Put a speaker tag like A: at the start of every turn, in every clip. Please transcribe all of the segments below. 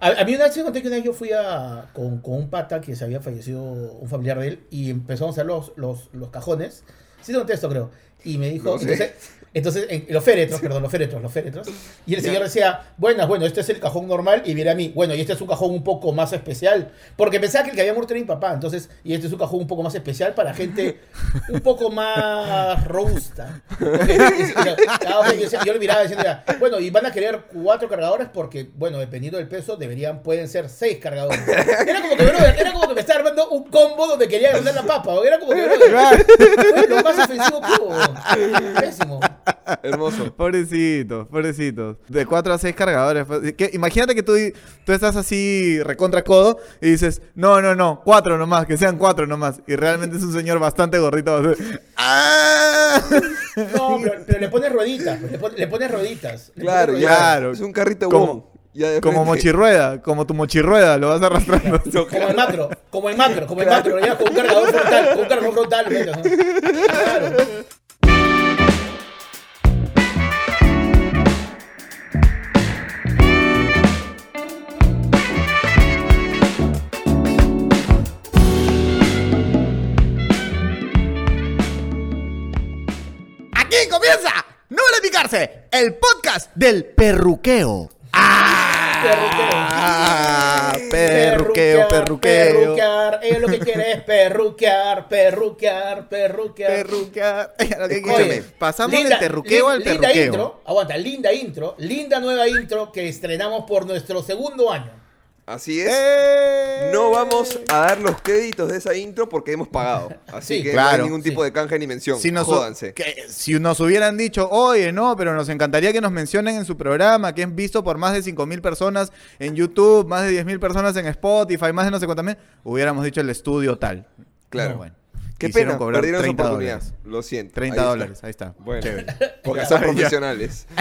A: A, a mí una vez conté que una vez yo fui a, con, con un pata que se había fallecido un familiar de él y empezamos a hacer los, los, los cajones. Sí te conté esto, creo. Y me dijo,
B: No sé.
A: entonces, entonces en- los féretros, perdón, los féretros, los féretros. Y el señor decía, bueno, bueno, este es el cajón normal y viene a mí, bueno, y este es un cajón un poco más especial. Porque pensaba que el que había muerto era mi papá, entonces, y este es un cajón un poco más especial para gente un poco más robusta. Yo, yo le miraba diciendo, bueno, y van a querer cuatro cargadores porque, bueno, dependiendo del peso, deberían, pueden ser seis cargadores. Era como que, brother, era como que me estaba armando un combo donde quería ganar la papa. Era como que, fue lo más ofensivo que hubo. Pésimo.
B: Hermoso.
C: Pobrecitos, pobrecitos. De 4 a 6 cargadores. pues, ¿Qué? Imagínate que tú, tú estás así recontra codo y dices, no, no, no, 4 nomás, que sean 4 nomás. Y realmente es un señor bastante gorrito. ¡Ah!
A: No, pero, pero le pones rueditas, le pones, le pones rueditas. le
B: Claro,
A: pones
B: ya.
A: rueditas.
C: Claro.
B: Es un carrito
C: Como-.
B: Ya
C: Como mochirrueda, como tu mochirrueda, lo vas arrastrando.
A: Como el macro, como el macro, como el macro, lo llevas con un cargador frontal, con un cargador frontal. Claro.
C: Aquí comienza No vale picarse, el podcast del perruqueo. Ah, perruqueo, perruqueo.
A: Perruquear, ellos lo que quiere es perruquear, perruquear, perruquear.
C: Perruquear.
A: Oye,
C: escúchame, pasamos del terruqueo
A: lin-
C: al
A: linda
C: perruqueo.
A: intro, aguanta, linda intro, linda nueva intro que estrenamos por nuestro segundo año.
B: Así es.
C: ¡Eh!
B: No vamos a dar los créditos de esa intro porque hemos pagado. Así
A: Sí,
B: que no hay ningún tipo
A: sí.
B: de canje ni mención.
C: Si nos,
B: Jódanse.
C: que- si nos hubieran dicho, oye, no, pero nos encantaría que nos mencionen en su programa, que es visto por más de 5.000 personas en YouTube, más de 10.000 personas en Spotify, más de no sé cuántas mil, hubiéramos dicho el estudio tal.
B: Claro.
C: Bueno,
B: Qué pena,
C: cobrar
B: perdieron su
C: 30
B: oportunidad.
C: dólares.
B: Lo siento.
C: 30
B: Ahí está.
C: dólares, ahí está.
B: Bueno,
C: Chévere.
B: porque son profesionales.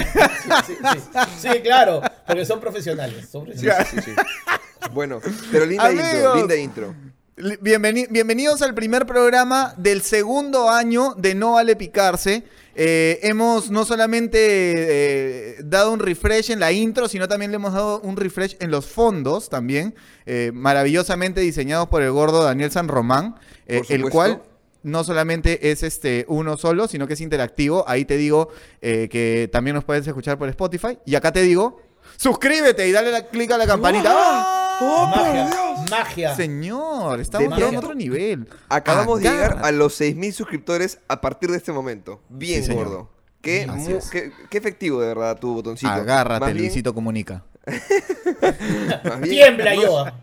A: Sí, sí, sí, claro, porque son profesionales. Son profesionales.
B: Sí, sí, sí. Bueno, pero linda intro,
C: Amigos.
B: linda intro.
C: Li- bienveni- bienvenidos al primer programa del segundo año de No Vale Picarse. Eh, hemos no solamente eh, dado un refresh en la intro, sino también le hemos dado un refresh en los fondos también, eh, maravillosamente diseñados por el gordo Daniel San Román, eh, el cual no solamente es este uno solo, sino que es interactivo. Ahí te digo que también nos puedes escuchar por Spotify. Y acá te digo, suscríbete y dale la, clic a la campanita. ¡Ah!
A: magia, magia.
C: Señor, estamos ya en otro nivel.
B: Acabamos de llegar a los 6.000 suscriptores a partir de este momento. Bien,
C: Sí, señor.
B: gordo. Qué,
C: Así
B: mu-
C: es.
B: qué- qué efectivo, de verdad, tu botoncito.
C: Agárrate,
B: bien-
C: Luisito Comunica.
B: bien,
A: Tiembla
B: no-
A: yo.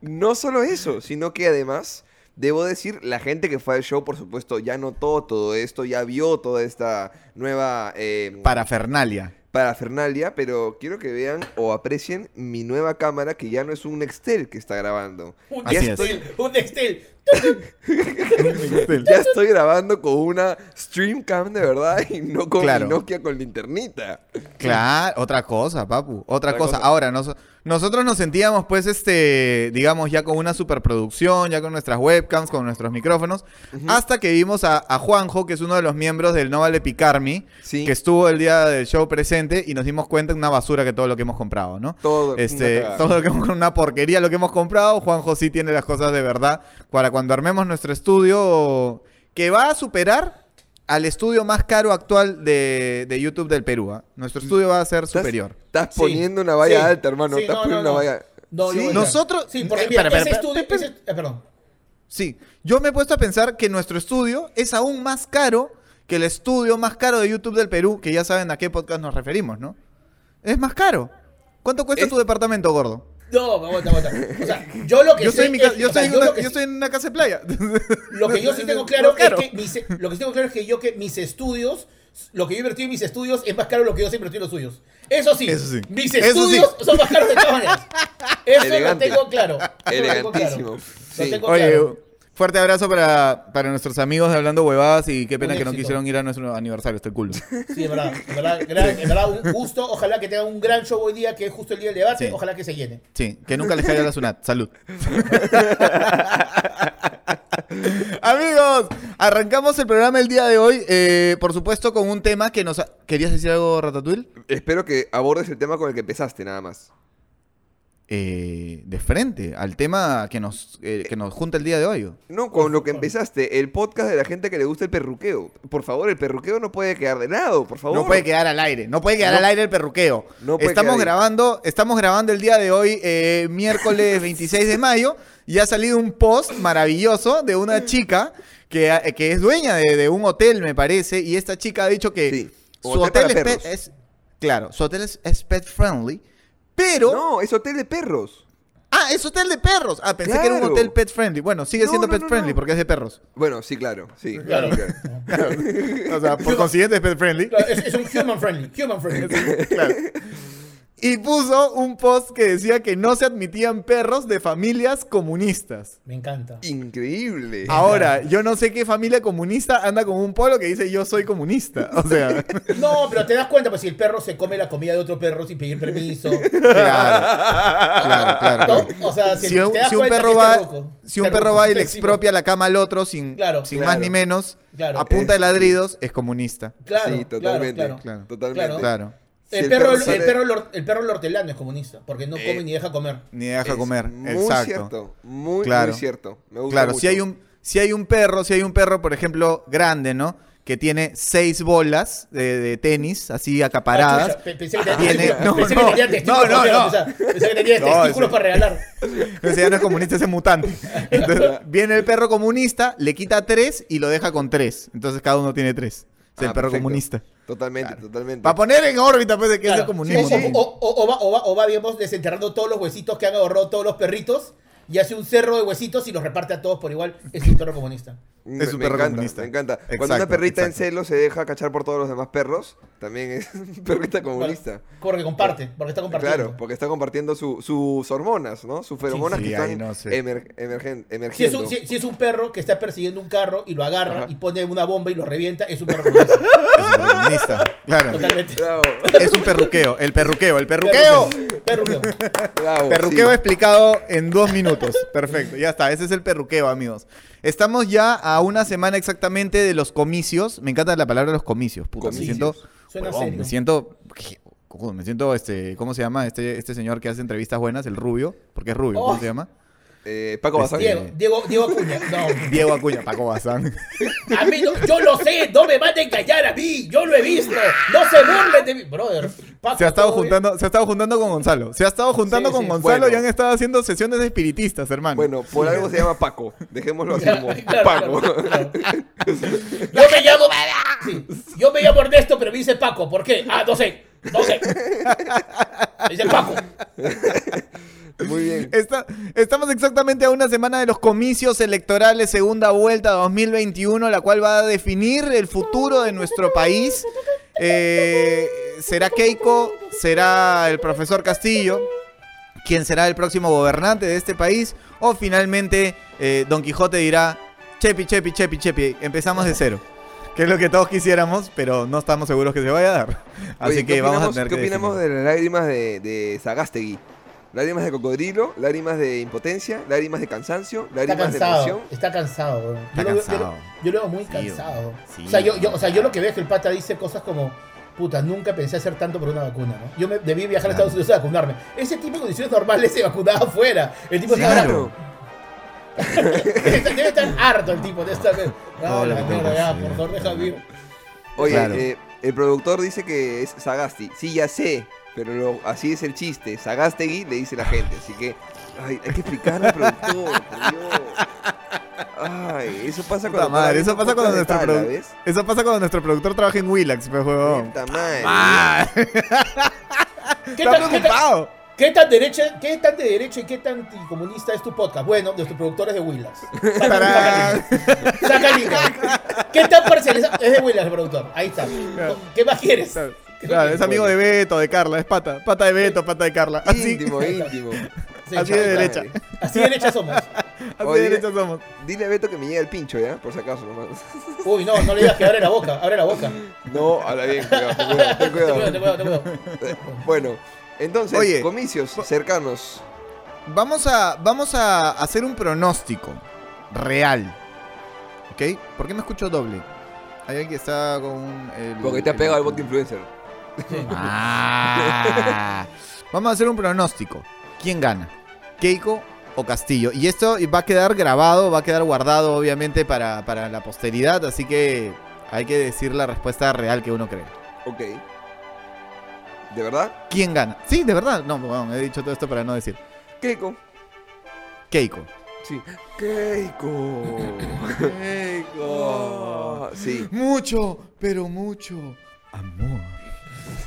B: No solo eso, sino que además, debo decir, la gente que fue al show, por supuesto, ya notó todo esto, ya vio toda esta nueva eh,
C: Parafernalia.
B: Parafernalia, pero quiero que vean o aprecien mi nueva cámara, que ya no es un Nextel que está grabando.
A: Un
B: Ya estoy,
A: un Nextel.
B: Ya estoy grabando con una Streamcam de verdad y no con
C: Claro.
B: mi Nokia con linternita.
C: Claro, otra cosa, papu. Otra,
B: Otra
C: cosa.
B: cosa.
C: Ahora, nos- nosotros nos sentíamos, pues, este, digamos, ya con una superproducción, ya con nuestras webcams, con nuestros micrófonos, hasta que vimos a, a Juanjo, que es uno de los miembros del No Vale Picarme,
B: Sí.
C: que estuvo el día del show presente y nos dimos cuenta de una basura que todo lo que hemos comprado, ¿no?
B: Todo,
C: Este, todo lo que hemos una porquería lo que hemos comprado. Juanjo sí tiene las cosas de verdad para cuando armemos nuestro estudio que va a superar al estudio más caro actual de, de YouTube del Perú. ¿ah? Nuestro estudio va a ser
B: Estás-
C: superior.
B: Estás
A: Sí,
B: poniendo una valla
A: sí,
B: alta, hermano.
A: sí,
B: estás
A: no,
B: poniendo
A: no,
B: una
A: no.
B: valla.
A: No,
B: Sí.
A: yo voy a-
C: Nosotros-
A: Sí, porque mira,
C: espera,
A: ese
C: espera,
A: estudio.
C: espera.
A: ese- eh, perdón.
C: Sí, yo me he puesto a pensar que nuestro estudio es aún más caro que el estudio más caro de YouTube del Perú, que ya saben a qué podcast nos referimos, ¿no? Es más caro. ¿Cuánto cuesta
B: Es-
C: tu departamento, gordo?
A: No, aguanta, aguanta. O sea, yo lo que
C: Yo
A: sé
C: estoy, en mi
A: es-
C: yo
A: o sea,
C: estoy en
A: yo
C: una-
A: que
C: yo estoy en una casa de playa.
A: Lo que yo sí tengo claro
C: caro.
A: es que mis, lo que sí tengo claro es que yo que mis estudios, lo que yo invertí en mis estudios es más caro de lo que yo invertí en los suyos. Eso sí,
C: Eso sí.
A: mis
C: Eso
A: estudios son más caros de todas maneras. Eso
B: Elegante.
A: lo tengo claro. Eso lo tengo claro.
B: Elegantísimo.
A: Lo
B: Sí.
A: tengo
C: Oye,
A: claro.
C: Fuerte abrazo para, para nuestros amigos de Hablando Huevadas y qué pena que no quisieron ir a nuestro aniversario, estoy culo.
A: Sí, en verdad, en verdad, en verdad, un gusto. Ojalá que tengan un gran show hoy día, que es justo el día del debate.
C: Sí.
A: Ojalá que se llene.
C: Sí, que nunca les caiga la sunat. Salud. Amigos, arrancamos el programa el día de hoy, eh, por supuesto con un tema que nos... ha- ¿Querías decir algo, Ratatouille?
B: Espero que abordes el tema con el que empezaste, nada más.
C: Eh, de frente al tema que nos, eh, que nos junta el día de hoy.
B: No, con lo que empezaste, el podcast de la gente que le gusta el perruqueo. Por favor, el perruqueo no puede quedar de lado, por favor.
C: No puede quedar al aire, no puede quedar
B: No.
C: al aire el perruqueo.
B: No puede
C: estamos grabando, estamos grabando el día de hoy, eh, miércoles 26 de mayo, y ha salido un post maravilloso de una chica que, eh, que es dueña de, de un hotel, me parece, y esta chica ha dicho que
B: Sí,
C: su
B: hotel
C: es, pet- es- claro, su hotel es, es pet friendly, pero
B: No, es hotel de perros.
C: ah, es hotel de perros. Ah, pensé que era un
B: Claro.
C: hotel pet friendly. Bueno, sigue
B: No,
C: siendo
B: no,
C: pet
B: no,
C: friendly
B: no.
C: porque es de perros.
B: Bueno, sí, claro, sí.
A: Claro.
B: claro.
C: o sea, por consiguiente es pet friendly.
A: Claro, Es, es un human friendly. Human friendly.
C: Claro. Y puso un post que decía que no se admitían perros de familias comunistas.
A: Me encanta.
B: Increíble.
C: Ahora, yo no sé qué familia comunista anda con un polo que dice yo soy comunista. O sea,
A: No, pero te das cuenta, pues si el perro se come la comida de otro perro sin pedir permiso.
C: claro, claro, claro.
A: ¿no? O sea, si,
C: Si un,
A: te das
C: si un
A: cuenta
C: perro va,
A: este
C: si un
A: este
C: perro
A: ruco
C: va y le expropia la cama al otro sin,
A: Claro,
C: sin
B: claro.
C: más ni menos,
A: Claro.
C: a punta de ladridos, es comunista.
A: Claro,
B: sí, totalmente.
A: Claro, claro.
C: Claro.
B: Totalmente.
A: Claro.
B: Si
A: El, perro, el,
B: sale-
A: perro, el perro hortelano es comunista, porque no come
B: Eh,
A: ni deja comer.
C: Ni deja
B: Es
C: comer.
B: Muy
C: Exacto.
B: cierto. Muy,
C: Claro.
B: muy cierto. Me gusta
C: Claro,
B: mucho.
C: si hay un si hay un perro, si hay un perro, por ejemplo, grande, ¿no? Que tiene seis bolas de, de tenis, así
A: Ah,
C: acaparadas.
A: pe- pensé que tenía,
C: no, no,
A: testículos.
C: no, no, no.
A: pensé que tenía
C: No,
A: testículos para regalar.
C: Ese ya no es comunista, ese es mutante. Entonces, viene el perro comunista, le quita tres y lo deja con tres. Entonces cada uno tiene tres. Es el
B: Ah,
C: perro
B: perfecto.
C: comunista.
B: Totalmente,
C: Claro.
B: totalmente.
C: Para poner en órbita, pues, de que es
A: Claro.
C: el comunismo.
A: O, o- o- o- o va, o va- o va, digamos, desenterrando todos los huesitos que han ahorrado todos los perritos y hace un cerro de huesitos y los reparte a todos por igual. Es un perro comunista.
C: Es un
B: me
C: perro
B: encanta,
C: comunista.
B: Me encanta. Cuando una perrita en celo se deja cachar por todos los demás perros, también es perrita comunista.
A: Porque comparte, porque está compartiendo.
B: Claro, porque está compartiendo su- sus hormonas, ¿no? Sus feromonas
C: sí,
B: que están
C: no sé.
B: emer- emergen-
A: Si es,
B: emergiendo.
A: un, si- si es un perro que está persiguiendo un carro y lo agarra
B: Ajá.
A: y pone una bomba y lo revienta, es un perro comunista.
C: Es un perro comunista. Claro.
A: Totalmente.
B: Bravo,
C: Es un perruqueo. El perruqueo. El perruqueo.
A: Perruqueo.
B: bravo,
C: Perruqueo
B: sí.
C: explicado en dos minutos. Perfecto, ya está. Ese es el perruqueo, amigos. Estamos ya a una semana exactamente de los comicios. Me encanta la palabra los comicios, puta. Me siento.
A: Suena
C: huevón,
A: serio.
C: me siento. Me siento, este, ¿cómo se llama? Este, este señor que hace entrevistas buenas, el rubio, porque es rubio, ¿cómo
A: Oh.
C: se llama?
B: Eh, Paco Bazán.
A: Diego, Diego, Diego Acuña. No.
C: Diego Acuña, Paco Bazán.
A: A mí no, yo lo sé, no me van a engañar a mí, yo lo he visto, no se burlen de mí. Brother, Paco,
C: Se ha estado
A: bien.
C: juntando, se ha estado juntando con Gonzalo. Se ha estado juntando
A: Sí,
C: con
A: sí.
C: Gonzalo
B: Bueno.
C: y han estado haciendo sesiones espiritistas, hermano.
B: Bueno, por algo se llama Paco. Dejémoslo así
A: Claro,
B: como
A: claro,
B: Paco.
A: claro, claro. Yo me llamo. Sí, yo me llamo Ernesto, pero me dice Paco. ¿Por qué? Ah, no sé. No sé. Me dice Paco.
B: Muy bien.
C: Está- estamos exactamente a una semana de los comicios electorales segunda vuelta 2021, la cual va a definir el futuro de nuestro país. Eh, ¿Será Keiko? ¿Será el profesor Castillo? ¿Quién será el próximo gobernante de este país? ¿O finalmente eh, Don Quijote dirá, Chepi, Chepi, Chepi, Chepi, empezamos de cero? Que es lo que todos quisiéramos, pero no estamos seguros que se vaya a dar. Así
B: Oye,
C: que
B: ¿qué
C: vamos a
B: opinamos-
C: tener
B: ¿Qué
C: que
B: opinamos
C: definir.
B: de las lágrimas de, de? Lágrimas de cocodrilo, lágrimas de impotencia, lágrimas de cansancio,
A: Está
B: lágrimas de
A: cansado.
B: emoción.
A: Está cansado.
C: Está
A: yo, Lo, veo- yo,
C: cansado.
A: lo- yo lo veo muy
C: Sí,
A: cansado.
C: sí,
A: o, sea, yo, yo-
C: weón.
A: o sea, yo lo que veo es que el pata dice cosas como. Puta, nunca pensé hacer tanto por una vacuna, ¿no? Yo me, debí viajar a. Estados Unidos a vacunarme. Ese tipo de condiciones normales se vacunaba afuera. El tipo estaba
C: Claro.
A: debe, estar, debe estar harto el tipo de esta vez.
C: No,
A: Ah,
C: lo
A: la mierda, ya, por favor, déjame ir.
B: Oye,
C: Claro.
B: eh, el productor dice que es Sagasti. Sí, ya sé, pero lo- así es el chiste. Sagástegui le dice la gente, así que ay, hay que explicarle al productor, por Dios. Ay, eso pasa cuando
C: madre, eso pasa cuando nuestro, eso pasa cuando nuestro productor trabaja en Willax, pues,
B: madre.
C: Ah,
A: ¿Qué tan, qué, tan,
C: preocupado.
A: qué tan derecha, ¿Qué tan de derecha y qué tan anticomunista es tu podcast? Bueno, nuestro productor es de Willax. Saca. ¿Qué tan parcializado? Es de Willax el productor. Ahí está. ¿Qué más quieres?
C: Claro, es amigo de Beto, de Carla, es pata. Pata de Beto, pata de Carla. Así,
B: Íntimo, íntimo.
A: Sí,
C: así
A: chao.
C: de derecha.
A: Así de derecha somos.
C: Así
B: Oye,
C: de derecha somos.
B: Dile a Beto que me llegue el pincho, ¿ya? Por si acaso, nomás.
A: Uy, no, no le digas que abre la boca. Abre la boca.
B: No, habla bien, cuidado, ten cuidado,
A: Te
B: cuidado.
A: te cuido, te cuido.
B: Bueno, entonces,
C: Oye,
B: comicios cercanos.
C: Vamos a, vamos a hacer un pronóstico real. ¿Ok? ¿Por qué me escucho doble? Hay alguien que está con el...
B: Porque te ha
C: el-
B: pegado el voto influencer.
C: Ah. Vamos a hacer un pronóstico. ¿Quién gana? ¿Keiko o Castillo? Y esto va a quedar grabado, va a quedar guardado obviamente para, para la posteridad, así que hay que decir la respuesta real que uno cree.
B: Ok. ¿De verdad?
C: ¿Quién gana? Sí, de verdad. No, bueno, he dicho todo esto para no decir.
B: Keiko.
C: Keiko.
B: Sí. Keiko. Keiko. Sí.
C: Mucho, pero mucho amor.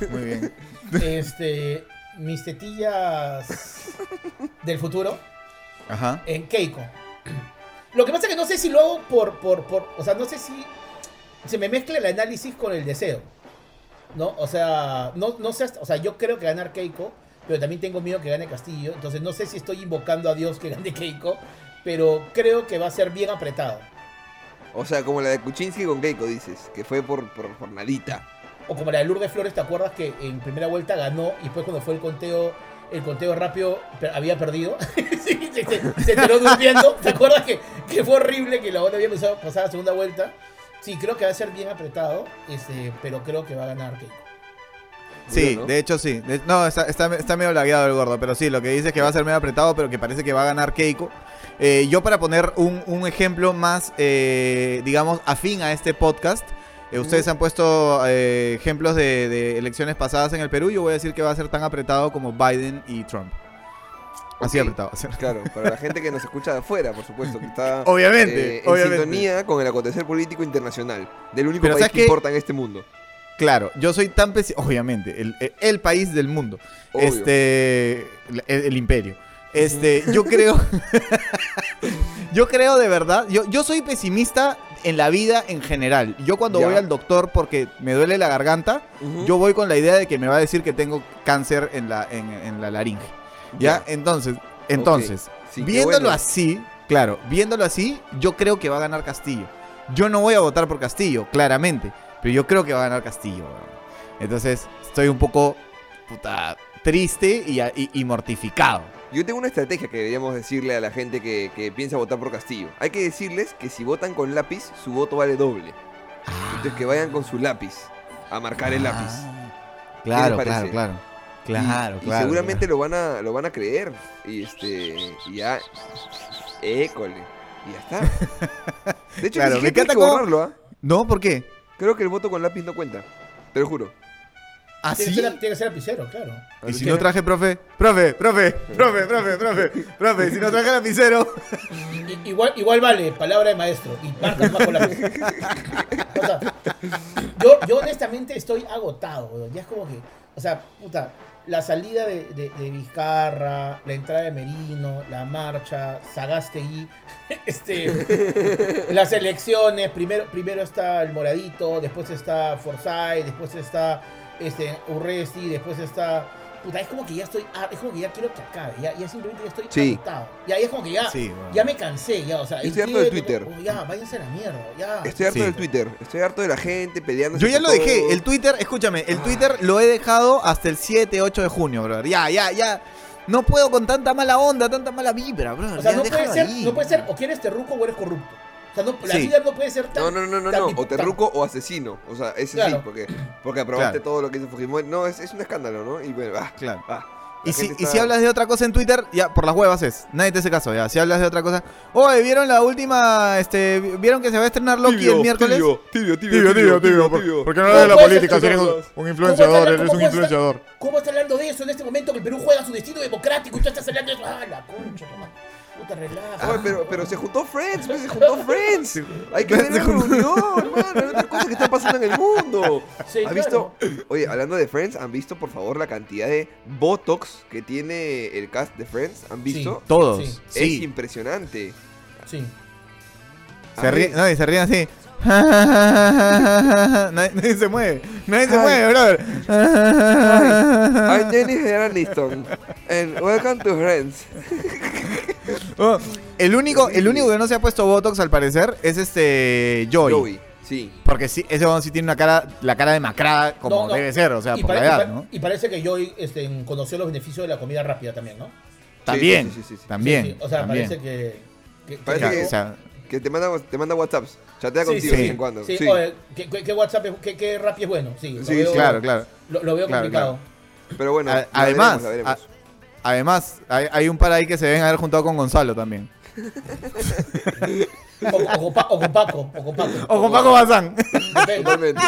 C: Muy bien.
A: Este, mis tetillas del futuro
C: Ajá.
A: en Keiko. Lo que pasa es que no sé si lo hago por, por, por, o sea, no sé si se me mezcla el análisis con el deseo. ¿No? O sea, no, no sé, hasta- o sea, yo creo que ganar Keiko, pero también tengo miedo que gane Castillo, entonces no sé si estoy invocando a Dios que gane Keiko, pero creo que va a ser bien apretado.
B: O sea, como la de Kuczynski con Keiko, dices. Que fue por, por, por nadita.
A: O como la de Lourdes Flores, ¿te acuerdas que en primera vuelta ganó y después cuando fue el conteo, el conteo rápido había perdido? Sí, se, se- se enteró durmiendo. ¿Te acuerdas que, que fue horrible que la otra había empezado a pasar a la segunda vuelta? Sí, creo que va a ser bien apretado, este, pero creo que va a ganar Keiko.
C: Sí, de hecho sí. De- no, está, está, está medio lagueado el gordo, pero sí, lo que dice es que va a ser medio apretado, pero que parece que va a ganar Keiko. Eh, yo para poner un, un ejemplo más, eh, digamos, afín a este podcast, ustedes han puesto eh, ejemplos de, de elecciones pasadas en el Perú, yo voy a decir que va a ser tan apretado como Biden y Trump. Así
B: Ok.
C: apretado. así.
B: Claro, para la gente que nos escucha de afuera, por supuesto, que está
C: Obviamente,
B: eh, en
C: obviamente.
B: sintonía con el acontecer político internacional, del único
C: Pero
B: país
C: ¿sabes
B: que importa en este mundo.
C: Claro, yo soy tan pesimista, obviamente, el, el- el país del mundo.
B: Obvio.
C: Este. El, el imperio. Este, yo creo. yo creo de verdad. Yo, yo soy pesimista en la vida en general. Yo cuando
B: Ya.
C: voy al doctor porque me duele la garganta, yo voy con la idea de que me va a decir que tengo cáncer en la, en, en la laringe. ¿Ya? Entonces, entonces,
B: Sí,
C: viéndolo
B: bueno.
C: así, claro, viéndolo así, yo creo que va a ganar Castillo. Yo no voy a votar por Castillo, claramente, pero yo creo que va a ganar Castillo. Entonces, estoy un poco puta, triste y, y- y mortificado.
B: Yo tengo una estrategia que deberíamos decirle a la gente que, que piensa votar por Castillo. Hay que decirles que si votan con lápiz, su voto vale doble. Entonces que vayan con su lápiz a marcar el lápiz.
C: Ah, Claro,
B: les
C: claro, claro.
B: Y-
C: Claro,
B: y,
C: claro.
B: seguramente lo van a lo van a creer. Y este. Y ya. École. Y ya está. De hecho,
C: Claro,
B: ni
C: me encanta
B: borrarlo, ¿ah?
C: No, ¿por qué?
B: Creo que el voto con lápiz no cuenta. Te lo juro.
C: ¿Ah,
A: Tiene, que ser, tiene que ser lapicero, claro.
C: Y si no traje, profe, profe, profe, profe, profe, profe, profe, si no traje lapicero.
A: I- igual, igual vale, palabra de maestro. Y marcas más con la O sea, yo, yo honestamente estoy agotado, weón. Ya es como que, o sea, puta, la salida de, de, de Vizcarra, la entrada de Merino, la marcha, Sagastegui, este, las elecciones, primero, primero está el Moradito, después está Forsyth, después está este, Urresti, después está... Puta, es como que ya estoy, ah, es como que ya quiero que acabe, ya, ya simplemente ya estoy
B: Sí.
A: Ya, ya es como que ya,
C: Sí, bueno.
A: ya me cansé, ya, o sea,
B: estoy harto de Twitter.
A: oh, ya, váyanse a la mierda, ya.
B: Estoy harto
C: Sí.
B: del Twitter. Estoy harto de la gente peleando.
C: Yo ya lo dejé. El Twitter, escúchame, el Twitter lo he dejado hasta el 7, 8 de junio, brother. Ya, ya, ya. No puedo con tanta mala onda, tanta mala vibra, brother.
A: O sea,
C: Ya,
A: no puede ser,
C: ahí.
A: no puede ser, o que eres terruco o eres corrupto. O sea, no, la
C: Sí.
A: vida no puede ser tan...
B: No, no, no, no,
A: tan
B: no. O
A: tan-
B: terruco o asesino. O sea, ese sí,
A: Claro.
B: porque, porque aprobaste
C: Claro.
B: todo lo que hizo Fujimori. No, es, es un escándalo, ¿no? Y bueno, ah,
C: Claro.
B: ah, la
C: Y si, y si hablas de otra cosa en Twitter, ya, por las huevas es. Nadie te hace caso, ya. Si hablas de otra cosa. Oye, ¿vieron la última, este, vieron que se va a estrenar Loki
B: Tibio,
C: el miércoles?
B: Tibio, tibio, tibio,
C: Tibio, tibio, tibio. ¿Por,
B: tibio.
C: por qué no
A: ¿Cómo
C: hablas de la política si eres un,
B: todos-
C: un
A: ¿Cómo
C: influenciador?
A: está-
C: Eres un influenciador.
A: ¿Cómo está hablando de eso en este momento que el Perú juega su destino democrático y tú estás hablando de eso? ¡Ah, la concha, toma! Puta, relaja.
B: Oye, pero, pero se juntó Friends, pues, se juntó Friends. Hay que ver la reunión, hermano. Hay otras cosas que están pasando en el mundo.
A: Sí,
B: ¿Has
A: claro.
B: visto? Oye, hablando de Friends, ¿han visto por favor la cantidad de Botox que tiene el cast de Friends? ¿Han visto?
C: Todos.
A: Sí.
B: Es
C: Sí.
B: impresionante.
A: Sí.
C: Se ríen, no, y se ríen así. nadie, nadie se mueve. Nadie se mueve, brother.
B: I'm Jennifer Aniston. And welcome to Friends.
C: Oh, el único, el único que no se ha puesto Botox al parecer es este Joey.
B: Joey. Sí.
C: Porque sí, ese hombre sí tiene una cara, la cara demacrada como
A: No, no.
C: debe ser, o sea,
A: y,
C: por la edad, ¿no?
A: y parece que Joy este, conoció los beneficios de la comida rápida también, ¿no?
C: También,
B: sí, sí, sí, sí.
C: también.
A: Sí, sí, O sea,
C: también.
A: parece que... que- que-
B: Parece que-
C: o sea,
B: Que te manda, te manda WhatsApps. Chatea
A: Sí,
B: contigo de
A: sí,
B: vez en cuando.
A: Sí,
B: Sí.
A: oye, ¿qué, qué- WhatsApp es, qué, qué Rappi es bueno? Sí, lo veo,
C: Claro, claro.
A: Lo, lo veo
C: Claro,
A: complicado.
B: Pero bueno,
C: A-
B: la
C: además,
B: veremos, la veremos.
C: Además hay, hay un par ahí que se deben haber juntado con Gonzalo también.
A: O, o con Pa- o con Paco, o con Paco.
C: O con Paco Bazán.
A: Depende,
B: Totalmente.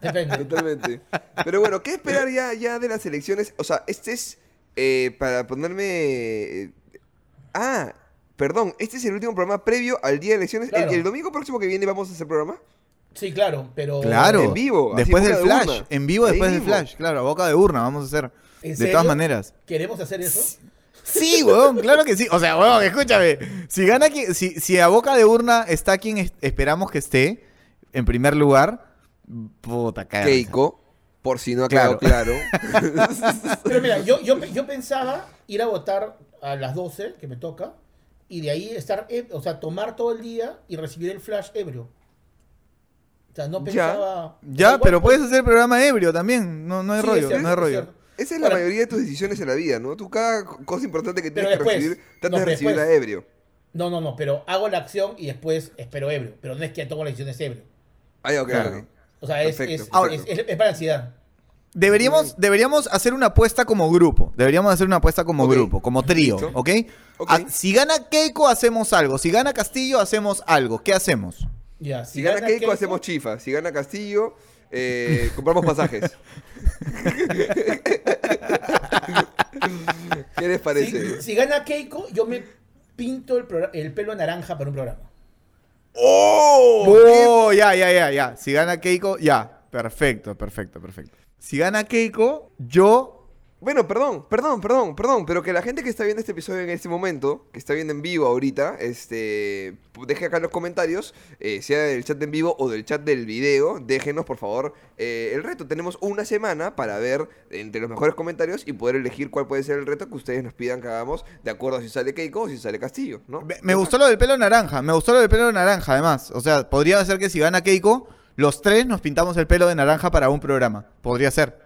A: depende.
B: Totalmente. Pero bueno, ¿qué esperar ya, ya de las elecciones? O sea, este es eh, para ponerme... eh, Ah, perdón, este es el último programa previo al día de elecciones. ¿El,
A: Claro.
B: el domingo próximo que viene vamos a hacer programa?
A: Sí, claro, pero...
C: Claro.
B: En vivo,
C: Después del
B: de
C: flash. En vivo después del flash. Claro, a boca de urna vamos a hacer.
A: ¿En
C: De
A: serio?
C: todas maneras.
A: ¿Queremos hacer eso?
C: Sí, weón, claro que sí. O sea, weón, escúchame. Si gana qui- si, si a boca de urna está quien es- esperamos que esté, en primer lugar, puta cara.
B: Keiko, por si no ha
C: Claro.
B: quedado claro.
A: Pero mira, yo, yo, yo pensaba ir a votar a las 12, que me toca, y de ahí estar, eh, o sea, tomar todo el día y recibir el flash ebrio. O sea, no
B: Ya.
A: pensaba...
C: Ya,
A: Igual,
C: pero
A: pues,
C: puedes hacer programa ebrio también. No, no hay
A: sí,
C: rollo,
A: es cierto,
C: no hay
A: es
C: rollo.
A: cierto.
B: Esa es la
A: Ahora-
B: mayoría de tus decisiones en la vida, ¿no? Tú cada cosa importante que tienes que recibir, tratas
A: no,
B: de recibirla
A: después.
B: ebrio.
A: No, no, no, pero hago la acción y después espero ebrio. Pero no es que tomo la decisión de ebrio.
B: Ah, ya, ok,
C: Claro.
A: O sea, es,
B: Perfecto,
A: es,
C: Ahora-
A: es, es- es para ansiedad.
C: Deberíamos, deberíamos hacer una apuesta como grupo. Deberíamos hacer una apuesta como grupo, como trío. ¿ok?
B: Ok.
C: Ah, si gana Keiko, hacemos algo. Si gana Castillo, hacemos algo. ¿Qué hacemos?
A: Ya,
B: Si, gana Keiko, hacemos chifa. Si gana Castillo, eh, compramos pasajes. ¿Qué les parece?
A: Si, si gana Keiko, yo me pinto el, el pelo naranja para un programa.
B: ¡Oh!
C: Oh, ya, ya, ya, ya. Si gana Keiko, ya. Perfecto, perfecto, perfecto. Si gana Keiko, yo.
B: Bueno, perdón, perdón, perdón, perdón, pero que la gente que está viendo este episodio en este momento, que está viendo en vivo ahorita, este, deje acá en los comentarios, eh, sea del chat en vivo o del chat del video, déjenos por favor eh, el reto. Tenemos una semana para ver entre los mejores comentarios y poder elegir cuál puede ser el reto que ustedes nos pidan que hagamos de acuerdo a si sale Keiko o si sale Castillo, ¿no?
C: Me, me gustó lo del pelo naranja. Me gustó lo del pelo naranja, además. O sea, podría ser que si gana Keiko, los tres nos pintamos el pelo de naranja para un programa. Podría ser.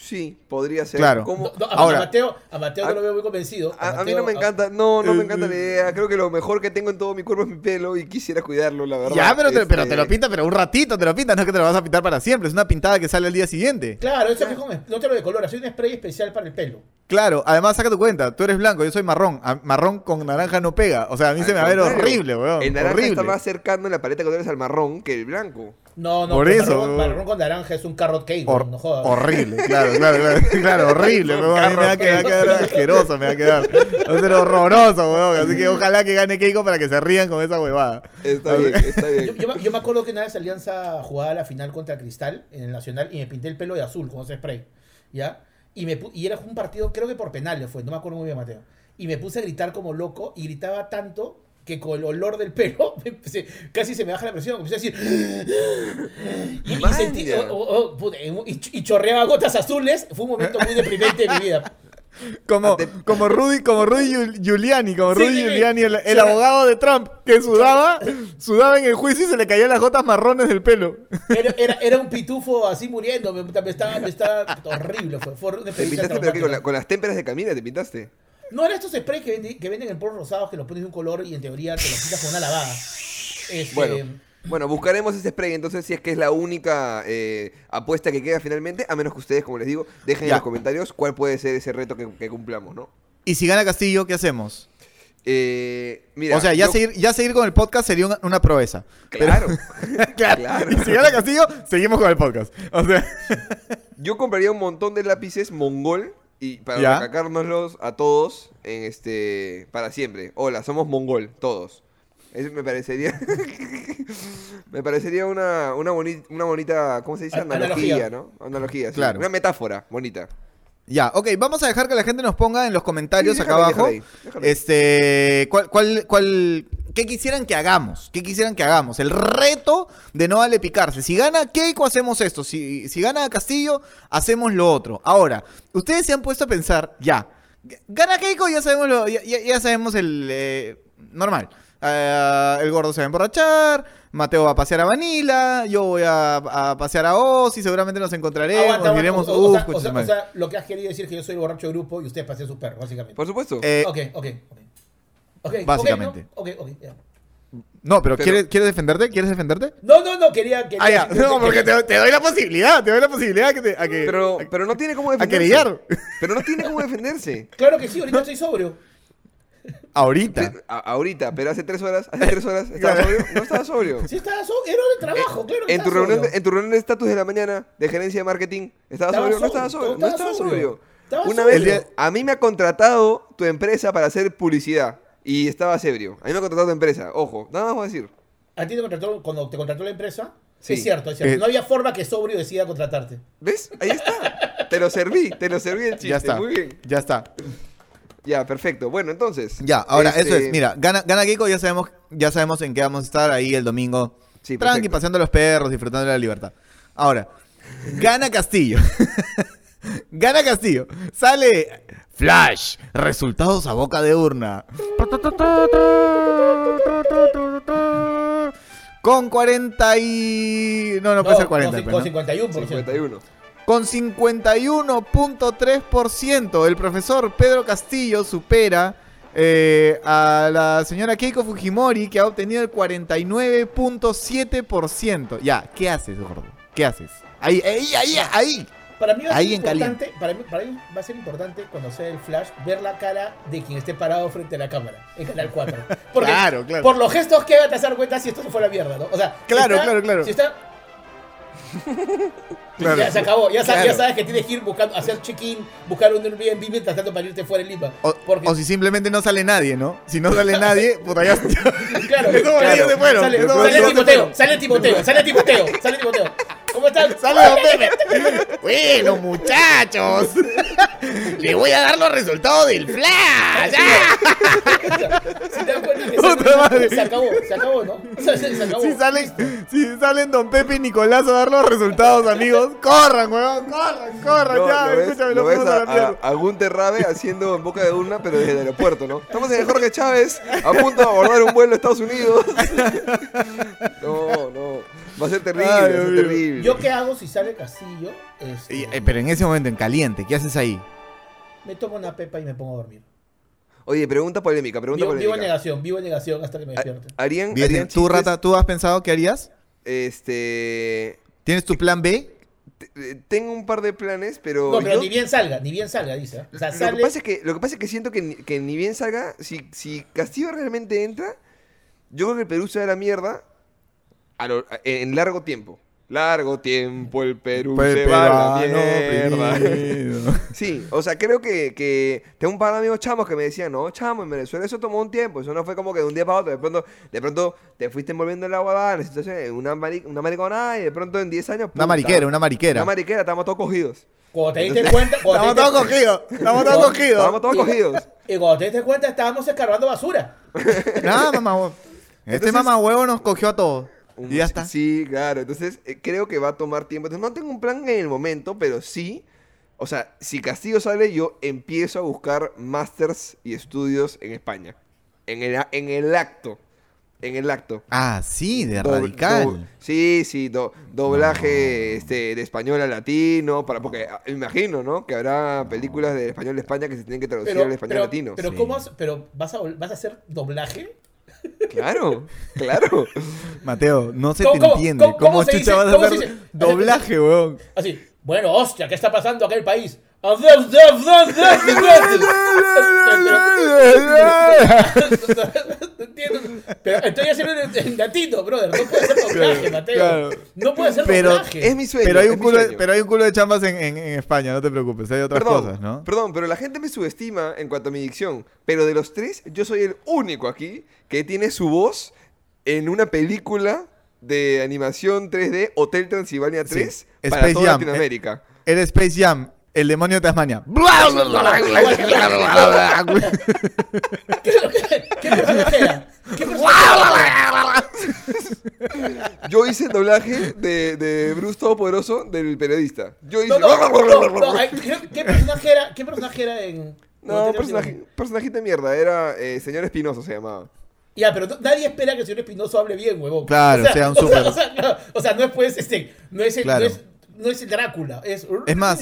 B: Sí, podría ser.
C: Claro.
B: ¿Cómo?
A: No, no, a,
C: Ahora-
A: a Mateo, a Mateo
B: a-
A: no lo veo muy convencido.
B: A, a mí
A: Mateo-
B: no me encanta, no, no me
C: Eh,
B: encanta la idea. Creo que lo mejor que tengo en todo mi cuerpo es mi pelo y quisiera cuidarlo, la verdad.
C: Ya, pero te, pero te
B: Este,
C: lo pintas, pero un ratito te lo pintas. No es que te lo vas a pintar para siempre. Es una pintada que sale al día siguiente.
A: Claro, eso es como, no te lo decolora, soy un spray especial para el pelo.
C: Claro, además saca tu cuenta. Tú eres blanco, yo soy marrón. A- marrón con naranja no pega. O sea, a mí se me va a ver horrible, weón.
B: El naranja
C: horrible.
B: está más cercano en la paleta que eres al marrón que el blanco.
A: No, no,
C: Por eso,
A: marrón, marrón con naranja es un carrot cake,
C: Hor-
A: no jodas.
C: horrible, claro, claro, claro, claro, horrible, weón. A mí me va a quedar, asqueroso, me va a quedar. Va a ser horroroso, weón. Así que ojalá que gane Keiko para que se rían con esa huevada.
B: Está bien, está bien.
A: yo me- yo me acuerdo que una vez Alianza jugaba la final contra Cristal en el Nacional y me pinté el pelo de azul con ese spray, ¿ya? Y, me, pu- y era un partido, creo que por penales fue, no me acuerdo muy bien, Mateo. Y me puse a gritar como loco y gritaba tanto que con el olor del pelo casi se me baja la presión. Empecé a decir... Y, y sentí-
B: Vaya.
A: oh, oh, oh, puta, y, y chorreaba gotas azules. Fue un momento muy deprimente de mi vida.
C: Como,
B: Ante-
C: como Rudy, como Rudy Giul- Giuliani, como Rudy
A: sí.
C: Giuliani, el, abogado de Trump, que sudaba, sudaba en el juicio y se le caían las gotas marrones del pelo.
A: Era, era, era un pitufo así muriendo. Me, me estaba, me estaba horrible. Fue, fue una
B: ¿Te pintaste pero qué, con, la- con las témperas de Camila? ¿Te pintaste?
A: No era estos sprays que, vendi- que venden en polvos rosados que los pones de un color y en teoría te los quitas con una lavada. Este,
B: Bueno, bueno, buscaremos ese spray entonces si es que es la única eh, apuesta que queda finalmente, a menos que ustedes, como les digo, dejen en los comentarios cuál puede ser ese reto que, que cumplamos, ¿no?
C: Y si gana Castillo, ¿qué hacemos?
B: Eh, mira,
C: o sea, ya,
B: yo-
C: seguir, ya seguir con el podcast sería una, una proeza. Pero-
B: Claro.
C: claro.
B: Claro.
C: Y si gana Castillo, seguimos con el podcast. O sea,
B: Yo compraría un montón de lápices mongol y para
C: Ya.
B: recacárnoslos a todos en este para siempre. Hola, somos mongol, todos. Eso me parecería me parecería una, una, boni- una bonita, ¿cómo se dice?
A: A-
B: Analogía,
A: analogía.
B: ¿no? Analogía, sí.
C: Claro.
B: Una metáfora bonita.
C: ya, ok, vamos a dejar que la gente nos ponga en los comentarios
B: Sí,
C: acá abajo.
B: ahí.
C: Este, ¿cuál, cuál, cuál, qué quisieran que hagamos? ¿Qué quisieran que hagamos? El reto de no vale picarse. Si gana Keiko, hacemos esto. Si, si gana Castillo, hacemos lo otro. Ahora, ustedes se han puesto a pensar, ya, gana Keiko, ya sabemos lo, ya, ya- sabemos el eh, normal. Eh, el gordo se va a emborrachar, Mateo va a pasear a Vanilla, yo voy a, a pasear a Ozzy, seguramente nos encontraremos,
A: aguanta,
C: diremos,
A: O- o,
C: "Uf,
A: sea, o, sea,
C: su madre".
A: o sea, lo que has querido decir es que yo soy el borracho del grupo y ustedes pasean sus perros, básicamente.
B: Por supuesto.
C: Eh,
A: ok, ok, ok.
C: Básicamente.
A: ¿no?
C: No, pero,
B: Pero-
C: ¿quieres, ¿quieres defenderte? ¿Quieres defenderte?
A: No, no, no, quería... quería
C: Ah, ya. No, porque
A: que-
C: te, te doy la posibilidad, te doy la posibilidad que te- a que...
B: Pero,
C: a-
B: pero no tiene cómo
C: a
B: defenderse.
C: querellar.
B: Pero no tiene cómo defenderse.
A: Claro que sí, ahorita estoy sobrio.
C: Ahorita.
B: A- ahorita, pero hace tres horas, hace tres horas, ¿estaba sobrio? No estaba sobrio.
A: Sí, estaba sobrio. Era de trabajo, claro que
B: En tu, reunión,
A: sobrio.
B: en tu reunión de estatus de la mañana de gerencia de marketing, ¿estabas
A: Estaba
B: sobrio? No estaba sobrio.
A: estaba
B: No estaba
A: sobrio.
B: sobrio.
A: Estaba
B: Una
A: sobrio.
B: vez, a mí me ha contratado tu empresa para hacer publicidad y estaba ebrio. A mí me ha contratado tu empresa, ojo, nada más voy a decir.
A: A ti te contrató, cuando te contrató la empresa,
B: Sí.
A: es cierto, es cierto.
C: Eh.
A: no había forma que sobrio decida contratarte.
B: ¿Ves? Ahí está. Te lo serví, te lo serví el chiste.
C: ya está.
B: Muy bien.
C: Ya está.
B: Ya, perfecto. Bueno, entonces.
C: Ya, ahora,
B: este,
C: eso es. Mira, gana, gana Keiko, ya sabemos, ya sabemos en qué vamos a estar ahí el domingo.
B: Sí,
C: Tranqui, paseando a los perros, disfrutando de la libertad. Ahora, gana Castillo. gana Castillo. Sale Flash. Resultados a boca de urna. Con 40 y... No, no, puede ser 40.
A: Con,
C: pues,
A: con
C: ¿no?
A: 51%.
B: 51.
C: Con 51.3%, el profesor Pedro Castillo supera eh, a la señora Keiko Fujimori, que ha obtenido el 49.7%. Ya, ¿qué haces, gordo? ¿Qué haces? Ahí, ahí, ahí, ahí.
A: Para mí va a ser importante, para mí, para mí va a ser importante cuando sea el flash ver la cara de quien esté parado frente a la cámara en Canal 4. Porque
C: Claro, claro.
A: por los gestos que va a dar cuenta si esto se fue a la mierda, ¿no? O sea, si
C: Claro,
A: está-
C: claro, claro.
A: Si está
C: Claro.
A: ya se acabó, ya, sa- ya
C: Claro.
A: sabes que tienes que ir buscando hacer check-in, buscar un Airbnb mientras tanto para irte fuera en Lima.
C: O,
A: Porque
C: o si simplemente no sale nadie, ¿no? Si no sale nadie, puta, ya.
A: claro, claro. Sale, sale Timoteo, sale Timoteo, sale Timoteo, sale Timoteo. ¿Cómo estás?
C: ¡Sale Don Pepe! bueno, muchachos. Le voy a dar los resultados del Flash.
A: Si te das cuenta que
C: Puta
A: se,
C: madre.
A: se acabó, se acabó, ¿no? Se, se acabó.
C: Si salen, si salen Don Pepe y Nicolás a dar los resultados, amigos, corran, weón, corran, corran,
B: No,
C: ya,
B: lo ves,
C: escúchame,
B: lo
C: lo
B: ves
C: a la
B: a,
C: mierda.
B: a, a Gunter Rabe haciendo en boca de urna, pero desde el aeropuerto, ¿no? Estamos en el Jorge Chávez, a punto de abordar un vuelo a Estados Unidos. No, no. Va a ser terrible,
C: Ay,
B: va a ser terrible.
A: Yo qué hago si sale Castillo, Este,
C: Y, eh, pero en ese momento, en caliente, ¿qué haces ahí?
A: me tomo una pepa y me pongo a dormir.
B: Oye, pregunta polémica, pregunta
A: Vivo, vivo en
B: polémica.
A: negación, vivo en negación hasta que me despierte.
B: ¿Ha- ¿Harían,
C: Bien,
B: harían
C: ¿Tú,
B: chistes,
C: Rata, tú has pensado qué harías?
B: Este...
C: ¿Tienes tu plan B?
B: te- eh, Tengo un par de planes, pero...
A: No, pero
B: yo-
A: ni bien salga, ni bien salga, dice. ¿eh? O sea,
B: Lo
A: sale.
B: que, pasa es que, lo que pasa es que siento que, ni- que ni bien salga, si, si Castillo realmente entra, yo creo que el Perú se da la mierda lo- a- en largo tiempo. Largo tiempo el Perú
C: Pues,
B: se va a la mierda. Sí, o sea, creo que, que tengo un par de amigos chamos que me decían, no, chamo, en Venezuela eso tomó un tiempo, eso no fue como que de un día para otro, de pronto, de pronto te fuiste envolviendo en la guadana, en una, mari- una mariconada y de pronto en 10 años...
C: Una mariquera, una mariquera.
B: Una mariquera, estamos todos cogidos.
A: Cuando te diste cuenta.
C: Estamos todos cogidos, estamos todos cogidos.
B: Estábamos todos
A: Y-
B: cogidos.
A: Y cuando te diste cuenta, estábamos escarbando basura.
C: Nada, mamá huevo. Este
B: Entonces-
C: mamá huevo nos cogió a todos.
B: Un-
C: Y ya está.
B: Sí, claro. Entonces, eh, creo que va a tomar tiempo. Entonces, no tengo un plan en el momento, pero sí. O sea, si Castillo sale, yo empiezo a buscar masters y estudios en España. En el, en el acto. En el acto.
C: Ah, sí, de
B: Do-
C: radical.
B: do- sí, sí, do- doblaje este, de español a latino. Para, porque ah, me imagino, ¿no? Que habrá películas de español de España que se tienen que traducir
A: Pero,
B: al español
A: pero,
B: latino.
A: pero
C: Sí.
A: ¿cómo has- pero vas a, vas a hacer doblaje?
B: Claro, claro.
C: Mateo, no se
A: ¿Cómo-
C: te
A: cómo-
C: entiende.
A: cómo-
C: ¿Cómo,
A: cómo se
C: chucha
A: dice?
C: vas a
A: ¿Cómo
C: hacer
A: se dice?
C: doblaje, weón?
A: Así, bueno, hostia, ¿qué está pasando acá en el país? Pero estoy haciendo en, en latino, brother. No puede ser doblaje, Mateo.
C: claro.
A: No puede ser
C: Pero
A: doblaje.
B: Es mi sueño.
C: Pero hay,
B: es
C: un
B: mi
C: culo, de-
B: sueño.
C: pero hay un culo de chambas en, en- en España, no te preocupes, hay otras
B: Perdón,
C: cosas, ¿no?
B: perdón, pero la gente me subestima en cuanto a mi dicción. Pero de los tres, yo soy el único aquí que tiene su voz en una película de animación 3D, Hotel Transilvania 3,
C: Sí,
B: para
C: Space
B: toda
C: Jam,
B: Latinoamérica.
C: El Space Jam, el demonio de Tasmania.
A: ¿Qué, qué, qué personaje era? ¿Qué personaje era?
B: Yo hice el doblaje de, de Bruce Todopoderoso del periodista. Yo hice...
A: No, no, no, no, ay, ¿qué, qué personaje era? ¿Qué personaje era en.?
B: No, personaje, personajito de mierda, era eh, Señor Espinoso se llamaba.
A: Ya, pero no- nadie espera que el señor Espinoso hable bien, huevón.
C: Claro, sea un
A: o sea, O sea, no, o sea, no es pues, este, no es el,
C: Claro.
A: no es, no es el Drácula, es...
C: Es más,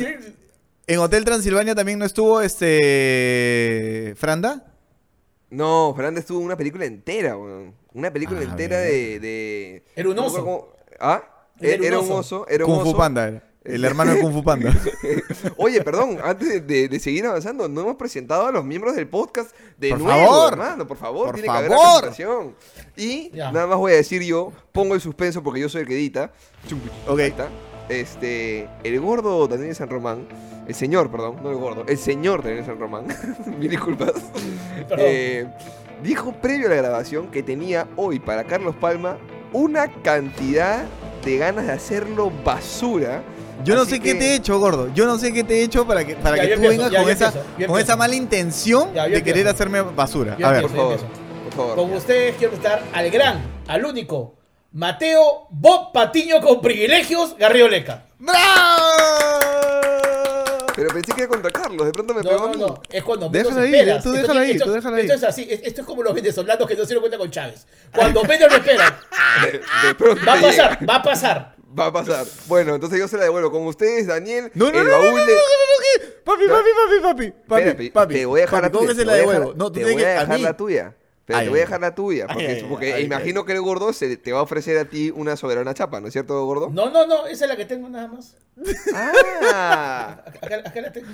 C: En Hotel Transilvania también no estuvo este. Franda.
B: No, Fernández tuvo una película entera, weón. Una película
C: A
B: entera de, de-
A: Era un oso.
B: ¿Ah?
A: Era
B: Era,
A: un oso.
B: Era un
C: Kung Fu
B: oso.
C: Panda era. El hermano de Kung Fu Panda.
B: Oye, perdón, antes de, de- de seguir avanzando, no hemos presentado a los miembros del podcast de
C: Por
B: nuevo,
C: favor.
B: hermano, por favor,
C: Por
B: tiene que haber
C: favor.
B: la presentación. Y
A: Ya.
B: nada más voy a decir yo, pongo el suspenso porque yo soy el que edita.
C: Ok.
B: Ahí está. Este, el gordo Daniel San Román, el señor, perdón, no el gordo, el señor Daniel San Román, mil disculpas, eh, dijo previo a la grabación que tenía hoy para Carlos Palma una cantidad de ganas de hacerlo basura.
C: Yo no sé qué te he hecho, gordo. Yo no sé qué te he hecho para que, para
A: Ya,
C: que tú
A: empiezo,
C: vengas
A: ya,
C: con, esa, con esa mala intención
A: Ya,
C: de querer
A: empiezo.
C: hacerme basura.
A: Yo
C: A ver.
B: Por favor, por favor.
A: Con ustedes quiero estar al gran, al único, Mateo Bob Patiño con privilegios, Garrido Leca.
C: ¡Bravo!
B: Pero pensé que era contra Carlos, de pronto me
A: No,
B: pegó a
A: no,
B: mí.
A: no, es cuando menos
C: ahí,
A: esperas.
C: tú
A: Esto
C: ahí,
A: esto-
C: tú déjalo ahí.
A: Esto es así, es- esto es como los venezolanos que no se dieron cuenta con Chávez. Cuando menos lo esperan,
B: De, de pronto
A: va a
B: llega.
A: pasar, va a pasar.
B: Va a pasar. Bueno, entonces yo se la devuelvo con ustedes, Daniel.
C: No, no,
B: el
C: no, no, no,
B: baúl
C: no, no, no, ¿qué? Papi, papi, papi, papi. Papi,
B: Espérate,
C: papi.
B: te voy a dejar
C: papi,
B: la
C: ¿cómo
B: tuya.
C: que se
B: te
C: la
B: voy a
C: devuelvo?
B: dejar-
C: No, tú
B: te
C: tienes
B: voy a
C: que a
B: dejar
C: mí.
B: la tuya. Pero
C: Ay,
B: te voy a dejar la tuya. Porque,
C: ay, ay,
B: porque
C: ay,
B: imagino que el gordo se, te va a ofrecer a ti una soberana chapa, ¿no es cierto, gordo?
A: No, no, no, esa es la que tengo nada más.
B: Ah,
A: Acá, acá la tengo.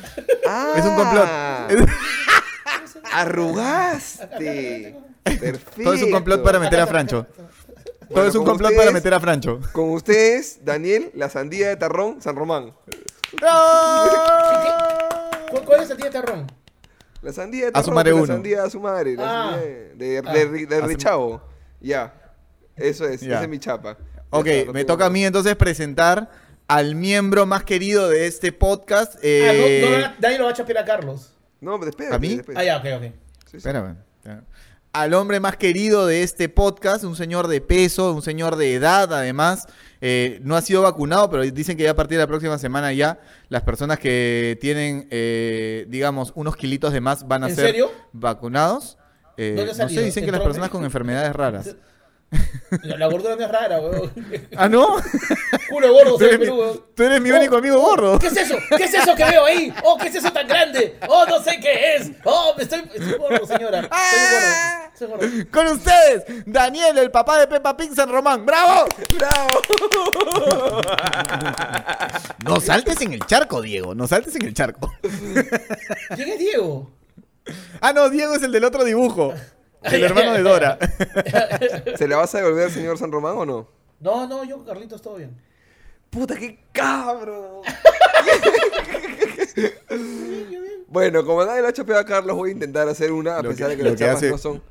B: ah,
C: Es un complot.
B: Arrugaste. Perfecto.
C: Todo es un complot para meter a Francho. Todo es un complot para meter a Francho.
B: Con ustedes, Daniel, la sandía de Tarrón, San Román.
A: ¿Cuál, cuál es el día de Tarrón?
B: La sandía de
C: A
B: Tarrón.
C: su madre uno.
B: La sandía a su madre. La
A: Ah.
B: sandía de, de,
A: Ah.
B: de, de- Richavo. Ya. Eso es.
C: Ya.
B: Esa es mi chapa. Ya
C: Ok,
B: está, no
C: me toca a mí entonces presentar al miembro más querido de este podcast.
A: Ah,
C: eh,
A: no, no, nadie lo va a chapear a Carlos.
B: No, pero espérate.
C: ¿A mí?
B: espérate.
A: Ah, ya, ok, ok.
B: Sí, sí.
C: Espérame. espérame. Al hombre más querido de este podcast, un señor de peso, un señor de edad, además. Eh, no ha sido vacunado, pero dicen que ya a partir de la próxima semana ya las personas que tienen, eh, digamos, unos kilitos de más van a
A: ¿En
C: ser
A: serio?
C: vacunados. Eh,
A: ¿Dónde ha
C: no sé, dicen que
A: ¿En
C: las personas con enfermedades raras.
A: La, la gordura no es rara, weón.
C: ¿Ah, no?
A: Culo gordo,
C: Tú
A: soy
C: eres mi,
A: Perú, weón.
C: tú eres mi
A: Oh,
C: único amigo gordo.
A: ¿Qué es eso? ¿Qué es eso que veo ahí? Oh, ¿qué es eso tan grande? Oh, no sé qué es. Oh, me estoy, estoy gordo, señora. Soy gordo. Soy gordo.
C: Con ustedes, Daniel, el papá de Peppa Pig San Román. ¡Bravo!
B: ¡Bravo!
C: No saltes en el charco, Diego. No saltes en el charco.
A: ¿Quién es Diego?
C: Ah, no, Diego es el del otro dibujo. El hermano de. Dora.
B: ¿Se la vas a devolver al señor San Román o no?
A: No, no, yo con Carlitos todo bien.
B: ¡Puta, qué cabro! bueno, como nadie le ha chapeado a Carlos, voy a intentar hacer una, a
C: Lo
B: pesar
C: que-
B: de que
C: lo
B: las
C: que
B: chapas
C: hace-
B: no son.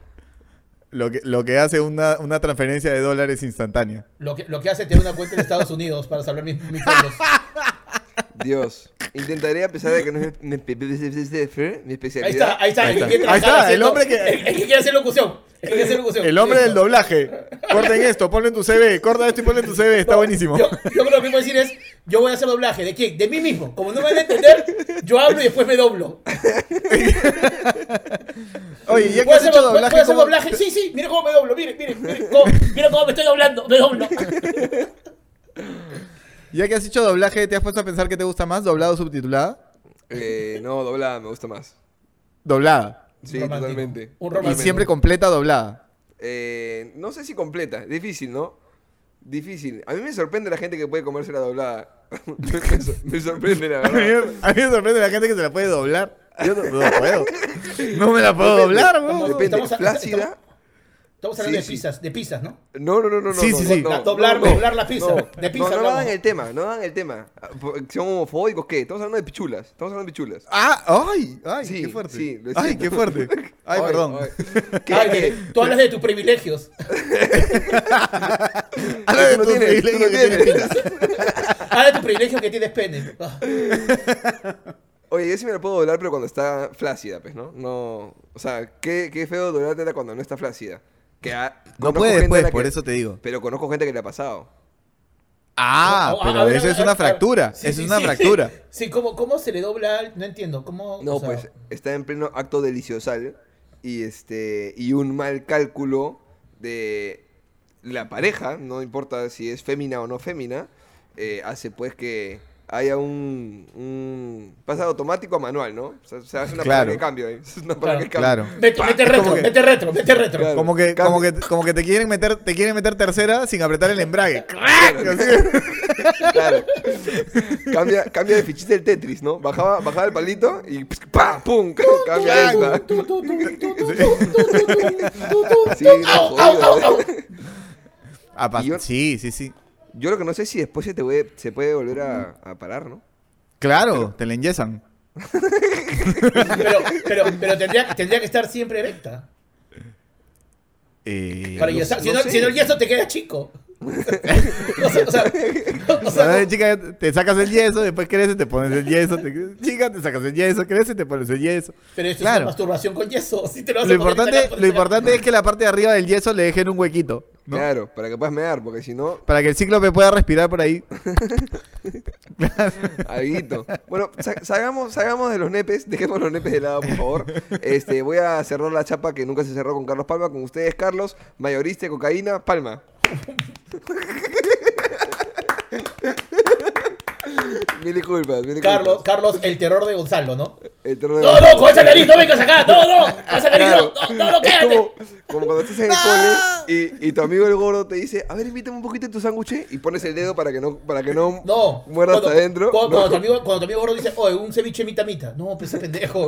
C: Lo que, lo que hace una, una transferencia de dólares instantánea.
A: Lo que, lo que hace tener una cuenta en Estados Unidos para salvar mis, mis fondos.
B: Dios. Intentaré, a pesar de que no es mi,
A: Ahí está, ahí está.
C: Ahí está. Ahí el
A: haciendo-
C: hombre que-
A: El, el que quiere hacer locución. El que quiere hacer locución.
C: El hombre del doblaje. Corten esto, ponlo en tu CV. Corta esto y ponlo en tu CV. Está
A: No,
C: buenísimo.
A: Yo, yo creo que puedo decir es, yo voy a hacer doblaje. ¿De quién? De mí mismo. Como no me van a entender, yo hablo y después me doblo.
C: Oye, ya que
A: ¿Puedo
C: has
A: hacer,
C: hecho
A: ¿puedo
C: doblaje,
A: hacer
C: ¿cómo-
A: doblaje? Sí, sí, mira cómo me doblo. Mire, mire, mire cómo, mira cómo me estoy doblando. Me doblo.
C: Ya que has hecho doblaje, ¿te has puesto a pensar que te gusta más? ¿Doblado o subtitulada?
B: Eh, no, doblada, me gusta más.
C: Doblada.
B: Sí,
A: Romántico.
B: totalmente.
A: Un
C: Y
A: romántico.
C: siempre completa doblada.
B: Eh, no sé si completa. Difícil, ¿no? Difícil. A mí me sorprende la gente que puede comerse la doblada. me, sor- me sorprende, la
C: A mí,
B: verdad.
C: a mí me sorprende la gente que se la puede doblar. Yo no, no puedo. No me la puedo doblar, weón.
B: Depende.
A: Estamos-
B: Flácida.
A: Estamos hablando
B: Sí,
A: de
B: sí.
A: pizzas, de pizzas, ¿no?
B: No, no, no, no.
C: Sí,
B: no,
C: sí,
B: no,
C: sí.
B: no,
A: La-
B: no,
A: doblar-
B: no,
A: doblar la pizza.
B: no.
A: De pizza
B: No, no hagan el tema, no hagan el tema. ¿Son homofóbicos qué? Estamos hablando de pichulas. Estamos hablando de pichulas.
C: Ah, ay, ay,
B: Sí,
C: qué fuerte.
B: sí, lo
C: ay, qué fuerte. Ay, perdón.
B: ay. ¿Qué?
A: Ay,
B: ¿Qué?
A: que tú hablas de tus privilegios.
C: Habla de tus privilegios que tienes.
A: Habla de tus privilegios que tienes pene.
B: Oye, yo sí me la puedo doblar, pero cuando está flácida, pues, ¿no? No. O sea, qué, qué feo doblártela cuando no está flácida. Que ha-
C: No puede después,
B: que-
C: por eso te digo.
B: Pero conozco gente que le ha pasado.
C: Ah,
A: A- a-
C: pero
A: a ver,
C: eso
A: a
C: es una fractura.
A: Sí,
C: Eso
A: sí,
C: es una
A: sí.
C: fractura.
A: Sí, ¿cómo, ¿cómo se le dobla? No entiendo. ¿Cómo,
B: No,
A: o sea,
B: pues está en pleno acto deliciosal y este y un mal cálculo de la pareja, no importa si es fémina o no fémina, eh, hace pues que haya un, un automático a manual, ¿no? O sea, se hace una
C: claro.
B: de cambio ahí. Una claro.
C: Claro.
A: Mete, retro,
B: que,
A: mete, retro, mete retro,
B: claro.
C: Como que, como que, como que te quieren meter, te quieren meter tercera sin apretar el embrague.
B: Claro. cambia, cambia de fichita el Tetris, ¿no? Bajaba, bajaba el palito y ¡pam! ¡Pum! Cambia esta. sí, no, jodido, ¿eh?
C: Sí, sí, sí.
B: Yo lo que no sé es si después se, te puede, se puede volver a, a parar, ¿no?
C: Claro, te la enyesan.
A: Pero, pero, pero tendría, tendría que estar siempre erecta.
C: Eh,
A: Para yesar. si,
B: no sé.
A: si no, el yeso te queda chico. o sea, o sea, o sea,
C: chica, te sacas el yeso, después creces, te pones el yeso. te- chica, te sacas el yeso, creces, te pones el yeso.
A: pero esto es
C: Claro.
A: una masturbación con yeso. Si te lo, vas
C: importante, lo importante es que la parte de arriba del yeso le dejen un huequito, ¿no?
B: Claro, para que puedas mear, porque si no,
C: Para que el cíclope pueda respirar por ahí.
B: Alguito. Bueno, sa- salgamos, salgamos de los nepes, dejemos los nepes de lado, por favor. Este, voy a cerrar la chapa que nunca se cerró con Carlos Palma, con ustedes, Carlos, mayorista de cocaína, Palma. mil disculpas, mil disculpas.
A: Carlos, Carlos, el terror de Gonzalo, ¿no?
B: El terror de-
A: No, no, con esa nariz no vengas acá. No, no, con esa nariz
B: Claro.
A: no, no, no, quédate.
B: como, como cuando estás en el cole y, y tu amigo el gordo te dice, a ver, invítame un poquito de tu sándwich y pones el dedo para que no, para que no,
A: No.
B: muerda hasta adentro.
A: Cuando,
B: No.
A: cuando tu amigo, cuando tu amigo gordo dice, oye, un ceviche mita mita. No, pues pendejo.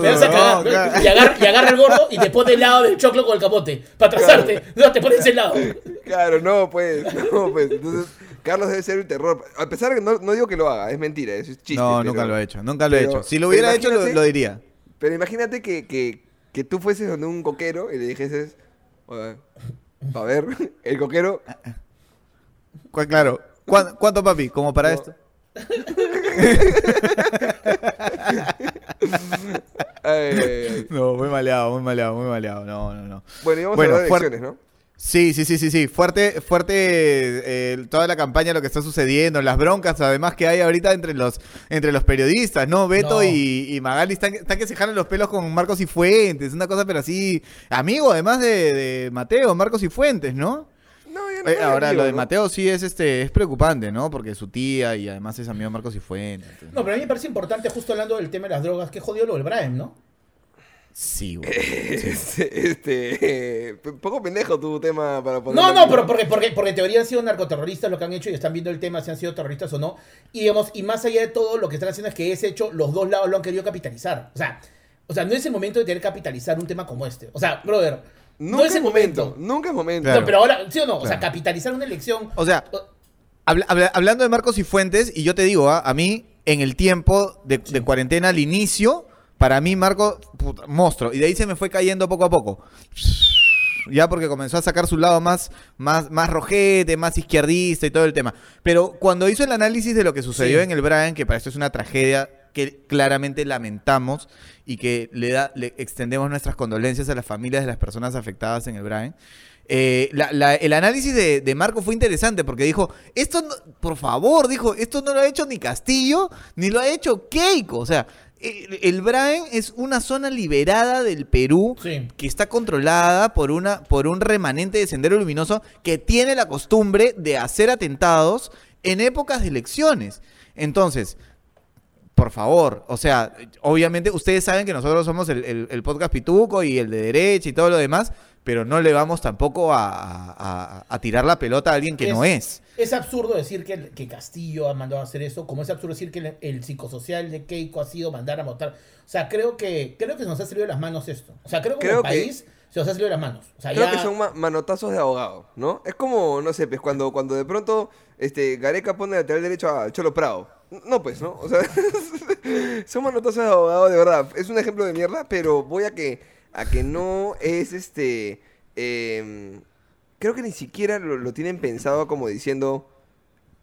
A: me vas a cagar.
C: claro.
A: Y, agarra, y agarra el gordo y te pone el lado del choclo con el capote. Para atrasarte. No, te pones el lado.
B: Claro, no, pues, no, pues. Entonces, Carlos debe ser un terror. A pesar de que no, no digo que lo haga, es mentira, es chiste.
C: no,
B: pero-
C: nunca lo he hecho, nunca lo he
B: pero-
C: hecho. Si lo hubiera hecho, lo, diría.
B: Pero imagínate que, que, que tú fueses donde un coquero y le dijeses, "Oye, a ver, el coquero,
C: Claro. ¿Cuán- ¿Cuánto, papi? Como para
B: No.
C: esto.
B: ay, ay, ay.
C: No, muy maleado, muy maleado, muy maleado. No, no, no.
B: Bueno, y vamos
C: Bueno,
B: a hablar de elecciones, ¿no?
C: Sí, sí, sí, sí, sí. Fuerte, fuerte eh, toda la campaña, lo que está sucediendo, las broncas, además que hay ahorita entre los, entre los periodistas, ¿no? Beto
A: No.
C: y, y Magali están, están que se jalan los pelos con Marcos y Fuentes, una cosa pero así, amigo además de, de Mateo, Marcos y Fuentes, ¿no?
B: No, no
C: Eh, ahora
B: amigo,
C: lo de
B: ¿no?
C: Mateo sí es este, es preocupante, ¿no? Porque su tía y además es amigo de Marcos y Fuentes.
A: No, pero a mí me parece importante, justo hablando del tema de las drogas, que jodió lo del Brian, ¿no?
C: Sí, güey.
B: Este, este, poco pendejo tu tema para poner.
A: No, no, pero porque, porque, porque en teoría han sido narcoterroristas lo que han hecho y están viendo el tema si han sido terroristas o no. Y digamos, y más allá de todo, lo que están haciendo es que ese hecho, los dos lados lo han querido capitalizar. O sea, o sea, no es el momento de tener que capitalizar un tema como este. O sea, brother,
B: Nunca
A: no es el momento.
B: Nunca es momento.
C: Claro.
A: No, pero ahora, ¿sí o no? O sea, capitalizar una elección.
C: O sea, Habla- habla- hablando de Marcos y Fuentes, y yo te digo, ¿ah? a mí, en el tiempo de, de cuarentena al inicio, para mí Marco, puta, monstruo. Y de ahí se me fue cayendo poco a poco. Ya porque comenzó a sacar su lado más, más, más rojete, más izquierdista y todo el tema. Pero cuando hizo el análisis de lo que sucedió
A: Sí.
C: en el Brian, que para esto es una tragedia que claramente lamentamos y que le, da, le extendemos nuestras condolencias a las familias de las personas afectadas en el Brian. Eh, la- la- el análisis de, de Marco fue interesante porque dijo, esto, no- por favor, dijo, esto no lo ha hecho ni Castillo, ni lo ha hecho Keiko. O sea, el, Brian es una zona liberada del Perú
A: Sí.
C: que está controlada por, una, por un remanente de Sendero Luminoso que tiene la costumbre de hacer atentados en épocas de elecciones. Entonces, por favor, o sea, obviamente ustedes saben que nosotros somos el, el- el podcast Pituco y el de derecha y todo lo demás, pero no le vamos tampoco a, a- tirar la pelota a alguien que no es.
A: Es absurdo decir que, que Castillo ha mandado a hacer eso, como es absurdo decir que el, el psicosocial de Keiko ha sido mandar a votar. O sea, creo que creo que se nos ha salido de las manos esto. O sea, creo que
B: Creo que-
A: país se nos ha salido de las manos. O sea,
B: Creo
A: ya-
B: que son ma- manotazos de abogado, ¿no? Es como, no sé, pues cuando, cuando de pronto este, Gareca pone lateral derecho a Cholo Prado. No, pues, ¿no? O sea, son manotazos de abogado, de verdad. Es un ejemplo de mierda, pero voy a que, a que no es este. em, creo que ni siquiera lo, lo tienen pensado como diciendo.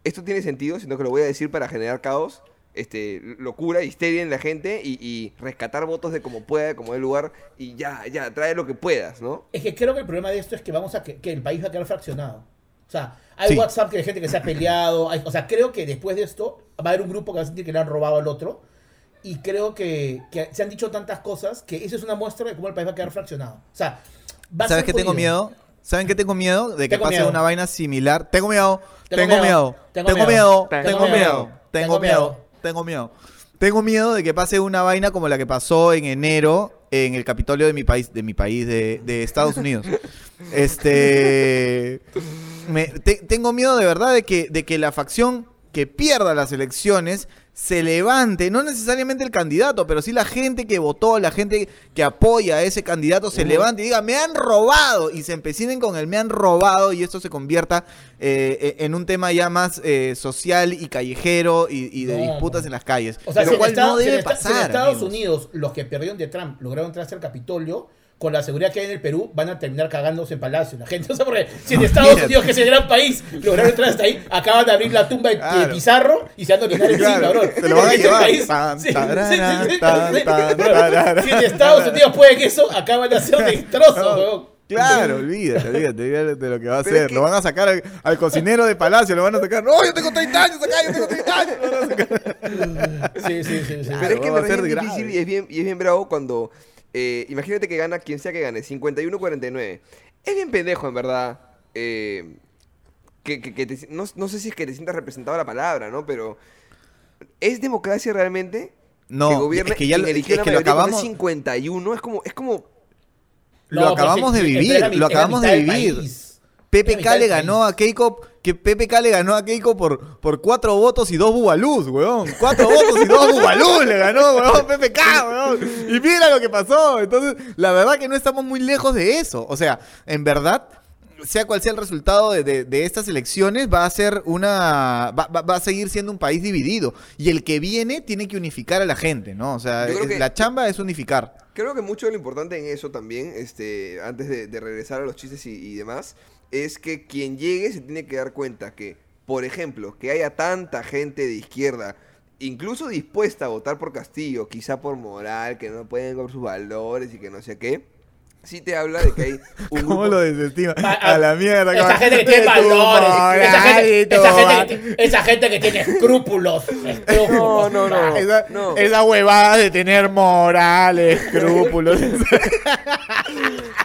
B: Esto tiene sentido, sino que lo voy a decir para generar caos, este, locura, histeria en la gente y, y rescatar votos de como pueda, como dé lugar, y ya, ya, trae lo que puedas, ¿no?
A: Es que creo que el problema de esto es que vamos a que, que el país va a quedar fraccionado. O sea, hay
C: Sí.
A: WhatsApp que hay gente que se ha peleado. hay- o sea, creo que después de esto va a haber un grupo que va a sentir que le han robado al otro. Y creo que, que se han dicho tantas cosas que eso es una muestra de cómo el país va a quedar fraccionado. O sea, va
C: ¿Sabes qué tengo miedo? ¿Saben qué tengo miedo? De que
A: Tengo
C: pase
A: miedo.
C: una vaina similar. Tengo miedo,
A: Tengo
C: tengo
A: miedo,
C: miedo,
A: tengo miedo,
C: miedo,
A: tengo miedo,
C: miedo. Tengo,
A: Tengo
C: miedo.
A: miedo.
C: Tengo miedo. Tengo miedo de que pase una vaina como la que pasó en enero en el Capitolio de mi país, de mi país, de, de Estados Unidos. Este. me- te- tengo miedo de verdad de que, de que la facción que pierda las elecciones se levante, no necesariamente el candidato, pero sí la gente que votó, la gente que apoya a ese candidato se levante y diga, me han robado, y se empecinen con el me han robado y esto se convierta eh, en un tema ya más eh, social y callejero y, y de
A: No,
C: disputas en las calles.
A: O sea,
C: lo cual
A: Estados-
C: no debe
A: si en
C: pasar.
A: Estados
C: amigos.
A: Unidos, los que perdieron de Trump lograron entrarse al Capitolio, con la seguridad que hay en el Perú, van a terminar cagándose en Palacio. La gente, o sea, porque si en Estados
C: Mira.
A: Unidos, que es el gran país, lograron entrar hasta ahí, acaban de abrir la tumba de,
C: Claro.
A: Pizarro y se han de orinar encima,
C: Claro,
A: bro.
C: se lo van a llevar.
A: Si en Estados Unidos pueden eso, acaban de hacer destrozos,
C: No,
A: weón.
C: Claro, olvídate, olvídate, olvídate de lo que va a hacer.
B: es que-
C: Lo van a sacar al, al cocinero de Palacio, lo van a sacar. ¡No, yo tengo 30 años acá, yo tengo 30 años! Lo van a sacar.
A: Sí, sí, sí. sí.
C: Claro.
B: Pero es que
C: va a
B: me
C: ser
B: difícil y es bien, y es bien bravo cuando. Eh, imagínate que gana quien sea que gane, 51-49. Es bien pendejo, en verdad. eh, que, que- que te- no, no sé si es que te sientas representado la palabra, ¿no? Pero. ¿Es democracia realmente?
C: No,
B: que gobierne
C: es que ya lo- es que lo acabamos-
B: es 51. Es como. Es como
C: Lo acabamos de vivir,
A: mi-
C: lo acabamos de vivir.
A: país.
C: PPK le ganó a Keiko, que PPK le ganó a Keiko por, por cuatro votos y dos bubalús, weón. Cuatro votos y dos bubalús le ganó, weón, PPK, weón. Y mira lo que pasó. Entonces, la verdad que no estamos muy lejos de eso. O sea, en verdad, sea cual sea el resultado de, de- de estas elecciones, va a ser una. Va, va- va a seguir siendo un país dividido. Y el que viene tiene que unificar a la gente, ¿no? O sea, es-
B: que-
C: la chamba es unificar.
B: Creo que mucho de lo importante en eso también, este, antes de, de regresar a los chistes y, y demás, es que quien llegue se tiene que dar cuenta que, por ejemplo, que haya tanta gente de izquierda, incluso dispuesta a votar por Castillo, quizá por moral, que no pueden con sus valores y que no sé qué, sí te habla de que hay un
C: ¿Cómo
B: grupo-
C: lo desestima?
A: Ah,
C: A la mierda.
A: Esa gente que tiene valores, esa gente, esa, gente que, ti- esa gente que tiene escrúpulos. escrúpulos.
B: No, no, no.
C: Esa,
B: No.
C: esa huevada de tener moral, escrúpulos.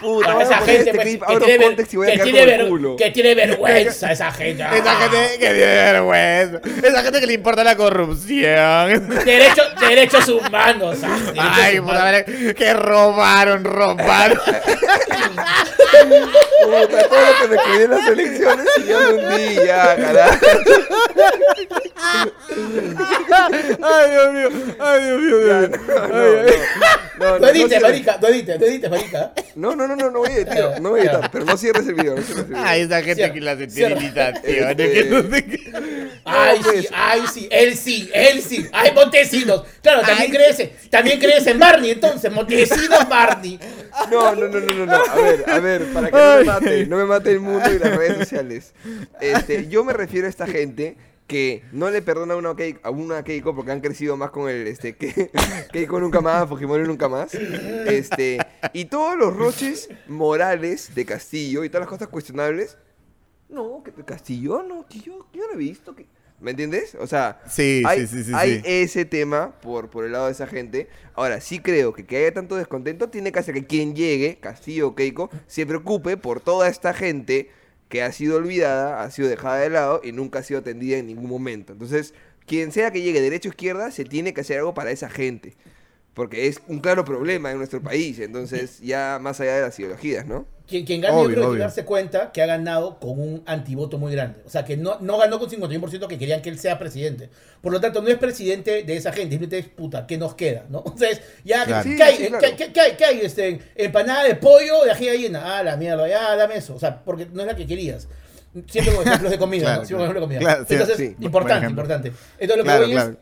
B: Puta,
A: esa gente
B: este
A: pues,
B: clip
A: que, tiene, ver-
B: context y voy a
A: que, tiene ver- que vergüenza esa gente.
C: Esa
A: Ah.
C: gente que tiene vergüenza. Esa gente que le importa la corrupción.
A: Derecho- derechos humanos. ah, derechos
C: Ay,
A: humanos.
C: puta madre, que robaron, robaron.
B: Puta, todo lo que me escribí en las elecciones y yo me hundí ya, carajo.
C: Ay, Dios mío. Ay, Dios mío. Dios mío.
B: No,
C: Ay, ay.
B: no, no,
A: No edites,
B: cierres-
A: marica, no edites, no edites, marica.
B: No, no, no, no, no voy a editar, no voy a editar, pero no cierres el video, no cierres el video.
C: Ay, esa gente
A: Cierra,
C: que la
A: cierra.
C: sensibilización.
B: Este-
C: que no sé qué.
A: Ay,
B: pues.
A: sí, ay, sí, él sí, él sí. Ay, Montesinos. Claro, también crees, también crees en Barney, entonces, Montesinos Barney.
B: No, no, no, no, no, no, a ver, a ver, para que no me mate, no me mate el mundo y las redes sociales. Este, yo me refiero a esta gente que no le perdona a una, Keiko, a una Keiko porque han crecido más con el, este, que Keiko nunca más, Fujimori nunca más. Este, y todos los roches morales de Castillo y todas las cosas cuestionables, no, que Castillo no, que yo, yo no he visto que... ¿Me entiendes? O sea,
C: Sí,
B: hay,
C: sí, sí, sí,
B: hay
C: sí.
B: ese tema por, por el lado de esa gente. Ahora, sí creo que que haya tanto descontento tiene que hacer que quien llegue, Castillo o Keiko, se preocupe por toda esta gente que ha sido olvidada, ha sido dejada de lado y nunca ha sido atendida en ningún momento. Entonces, quien sea que llegue derecha o izquierda, se tiene que hacer algo para esa gente. Porque es un claro problema en nuestro país. Entonces, ya más allá de las ideologías, ¿no?
A: Quien, quien gane,
C: Obvio,
A: yo creo que
C: obvio.
A: tiene que darse cuenta que ha ganado con un antivoto muy grande. O sea, que no, no ganó con 51% que querían que él sea presidente. Por lo tanto, no es presidente de esa gente. Simplemente es puta, ¿qué nos queda? ¿no? Entonces, ya,
C: Claro.
A: ¿qué,
B: Sí,
A: hay?
B: sí,
A: ¿Qué-
B: claro.
A: qué- qué hay? ¿Qué hay? Este, empanada de pollo de ají gallina. Ah, la mierda, ya, dame eso. O sea, porque no es la que querías. Siempre con ejemplos de comida,
C: Claro,
A: ¿no? Siempre con ejemplos de comida. Entonces, importante, importante. Entonces, lo que
C: Claro,
A: voy
C: claro.
A: es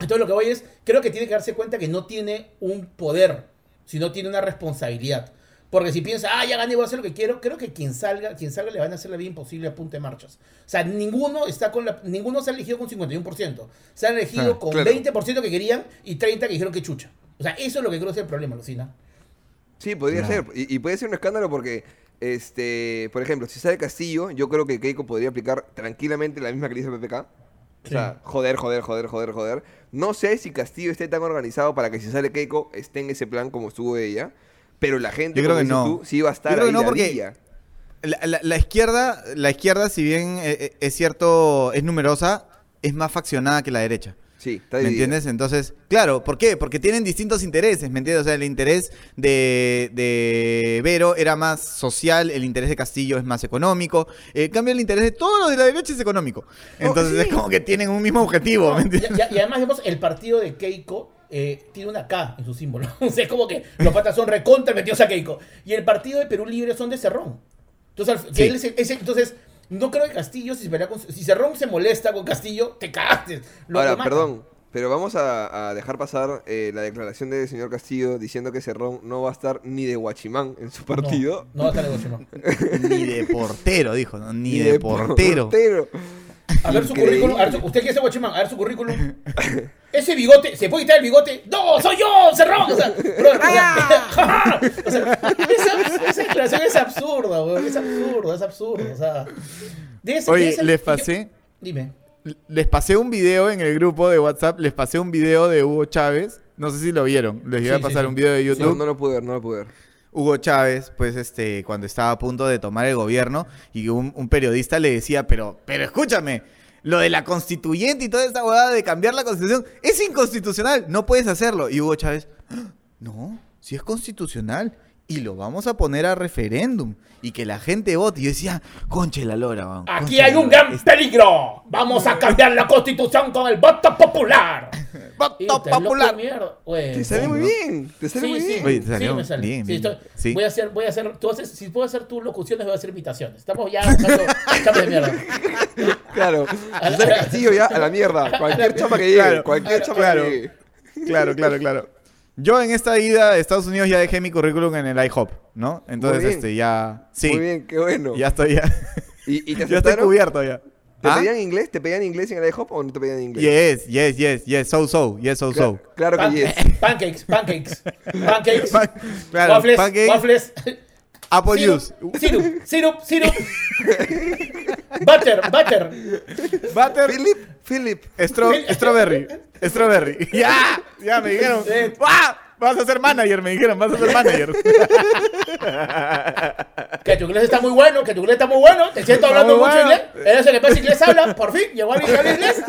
A: entonces lo que voy es, creo que tiene que darse cuenta que no tiene un poder, sino tiene una responsabilidad. Porque si piensa, ah, ya gané, voy a hacer lo que quiero, creo que quien salga, quien salga le van a hacer la vida imposible a punta de marchas. O sea, ninguno está con la, ninguno se ha elegido con 51%. Se han elegido
C: Ah,
A: con
B: claro.
A: 20% que querían y 30 que dijeron que chucha. O sea, eso es lo que creo que es el problema, Lucina.
B: Sí, podría
C: Claro.
B: ser. Y, y puede ser un escándalo porque, este, por ejemplo, si sale Castillo, yo creo que Keiko podría aplicar tranquilamente la misma que le hizo PPK. O sea, joder, joder, joder, joder, joder. No sé si Castillo esté tan organizado para que si sale Keiko esté en ese plan como estuvo ella. Pero la gente,
C: Yo creo que no.
B: tú, sí va a estar
C: Yo creo
B: ahí
C: que no,
B: la
C: porque-. La, la- la izquierda, la izquierda, si bien eh, eh, es cierto, es numerosa, es más faccionada que la derecha.
B: Sí, está
C: ¿Me entiendes? Entonces, claro, ¿por qué? Porque tienen distintos intereses, ¿me entiendes? O sea, el interés de, de Vero era más social, el interés de Castillo es más económico. En cambio, el interés de todos los de la derecha es económico. Entonces,
B: sí.
C: es como que tienen un mismo objetivo, ¿me entiendes?
A: y- y además, vemos, el partido de Keiko eh, tiene una K en su símbolo. o sea, es como que los patas son recontra metidos a Keiko. Y el partido de Perú Libre son de Cerrón. Entonces, que
C: Sí.
A: él es el- es el- entonces no creo que Castillo, si, con- si Cerrón se molesta con Castillo, te cagaste. Lo-
B: Ahora,
A: lo
B: perdón, pero vamos a, a dejar pasar eh, la declaración del señor Castillo diciendo que Cerrón no va a estar ni de guachimán en su partido.
A: No, va a estar negocio, no.
C: Ni de portero, dijo, ¿no? Ni, de, portero.
B: portero.
A: A ver su currículum. A ver su- ¿Usted quiere ser guachimán? A ver su currículum. Ese bigote, ¿se puede quitar el bigote? ¡No, soy yo! ¡Cerrón! O sea, brother, o sea, o sea, esa, esa declaración es absurda, weón. Es absurdo, es absurdo. O sea, de ese- de
C: Oye,
A: ese-
C: les
A: yo-
C: pasé,
A: Dime.
C: les pasé un video en el grupo de WhatsApp, les pasé un video de Hugo Chávez. No sé si lo vieron. Les iba
A: Sí,
C: a pasar
A: sí.
C: un video de YouTube.
B: No, no lo pude ver, no lo pude ver.
C: Hugo Chávez, pues este, cuando estaba a punto de tomar el gobierno, y un, periodista le decía, pero, pero escúchame, lo de la constituyente y toda esta huevada de cambiar la constitución es inconstitucional, no puedes hacerlo. Y Hugo Chávez, "Ah, no, si es constitucional, y lo vamos a poner a referéndum, y que la gente vote. Y yo decía, conche la lora, weón,
A: Aquí hay un gran peligro. Vamos a cambiar la constitución con el voto popular.
C: voto popular.
A: güey.
B: Te sale muy bien, te sale
A: Sí,
B: muy
A: sí.
B: bien.
C: Oye, te salió
A: me sale.
C: bien,
A: Sí,
C: bien.
A: estoy-
C: Sí.
A: Voy a hacer, voy a hacer, tú haces, si puedo hacer tus locuciones, voy a hacer imitaciones. Estamos ya buscando de mierda.
B: Claro.
A: A la-
B: Susana Castillo ya a la mierda. Cualquier chapa que llegue.
C: Claro,
B: cualquier chapa que llegue.
C: Claro, claro, claro. Yo en esta ida a Estados Unidos ya dejé mi currículum en el IHOP, ¿no? Entonces, este, ya. Sí.
B: Muy bien, qué bueno.
C: Ya estoy ya.
B: ¿Y, y te
C: ya estoy cubierto ya.
B: ¿Te
C: ¿Ah?
B: pedían inglés? ¿Te pedían inglés en el IHOP o no te pedían inglés?
C: Yes, yes, yes, yes, so so, yes, so so.
B: Claro que yes.
A: Pancakes, pancakes, pancakes,
C: Pan- claro,
A: waffles,
C: pancakes.
A: waffles,
C: Apple
A: sirup,
C: juice.
A: sirup, sirup, sirup, butter, butter,
C: Butter,
B: Philip, Philip.
C: stro- strawberry, strawberry. Ya, ya me dijeron. Vas a ser manager, me dijeron, vas a ser manager.
A: que tu inglés está muy bueno, que tu inglés está muy bueno, te siento hablando mucho
C: bueno.
A: inglés, eres el que más inglés habla, por fin, llegó a mi habla inglés,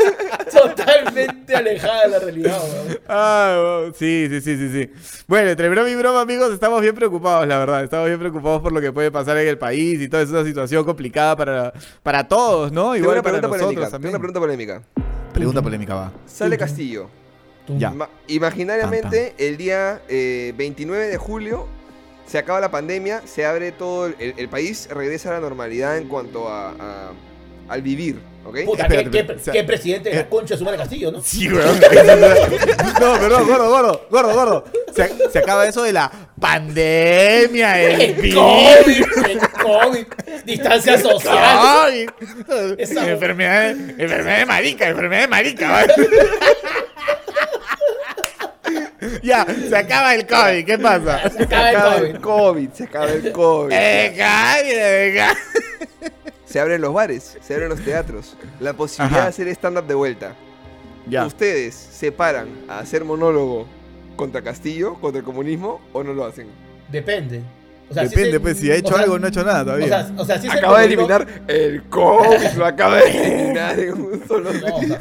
A: totalmente alejada de la realidad, weón.
C: Ah, sí, sí, sí, sí, sí. Bueno, entre broma y broma, amigos, estamos bien preocupados, la verdad. Estamos bien preocupados por lo que puede pasar en el país y toda esa situación complicada para, para todos, ¿no?
B: Tengo
C: Igual
B: una
C: para
B: pregunta
C: nosotros
B: polémica. Tengo
C: también.
B: una pregunta polémica.
C: Pregunta polémica, va.
B: Sale Castillo.
C: Ya.
B: Imaginariamente, el día eh, 29 de julio se acaba la pandemia, se abre todo el, el- el país, regresa a la normalidad en cuanto a, a- al vivir, ¿ok?
A: Puta,
C: Espérate,
A: qué,
C: espérate,
A: qué-
C: o sea,
A: qué presidente de
C: eh,
A: la concha de su madre Castillo, ¿no?
C: Sí, weón. No, perdón, gordo, gordo, gordo, gordo. Se, se acaba eso de la pandemia, el
A: El
C: virus.
A: COVID, el COVID, distancia social. Esa-
C: enfermedad, enfermedad de marica, enfermedad de marica. ya, se acaba el COVID, ¿qué pasa?
A: Se acaba el
B: Se acaba
A: COVID.
B: el COVID, se acaba el COVID.
C: Eh, cae, venga.
B: Se abren los bares, se abren los teatros. La posibilidad
C: Ajá.
B: de hacer stand-up de vuelta.
C: Ya.
B: ¿Ustedes se paran a hacer monólogo contra Castillo, contra el comunismo, o no lo hacen?
A: Depende. O sea,
C: Depende,
A: el-
C: pues, si ha hecho
A: o sea,
C: algo, no ha hecho nada
A: O
C: todavía.
A: sea, o sea, si es el
B: Acaba de eliminar el COVID, lo acaba de eliminar en un solo
A: No, o sea,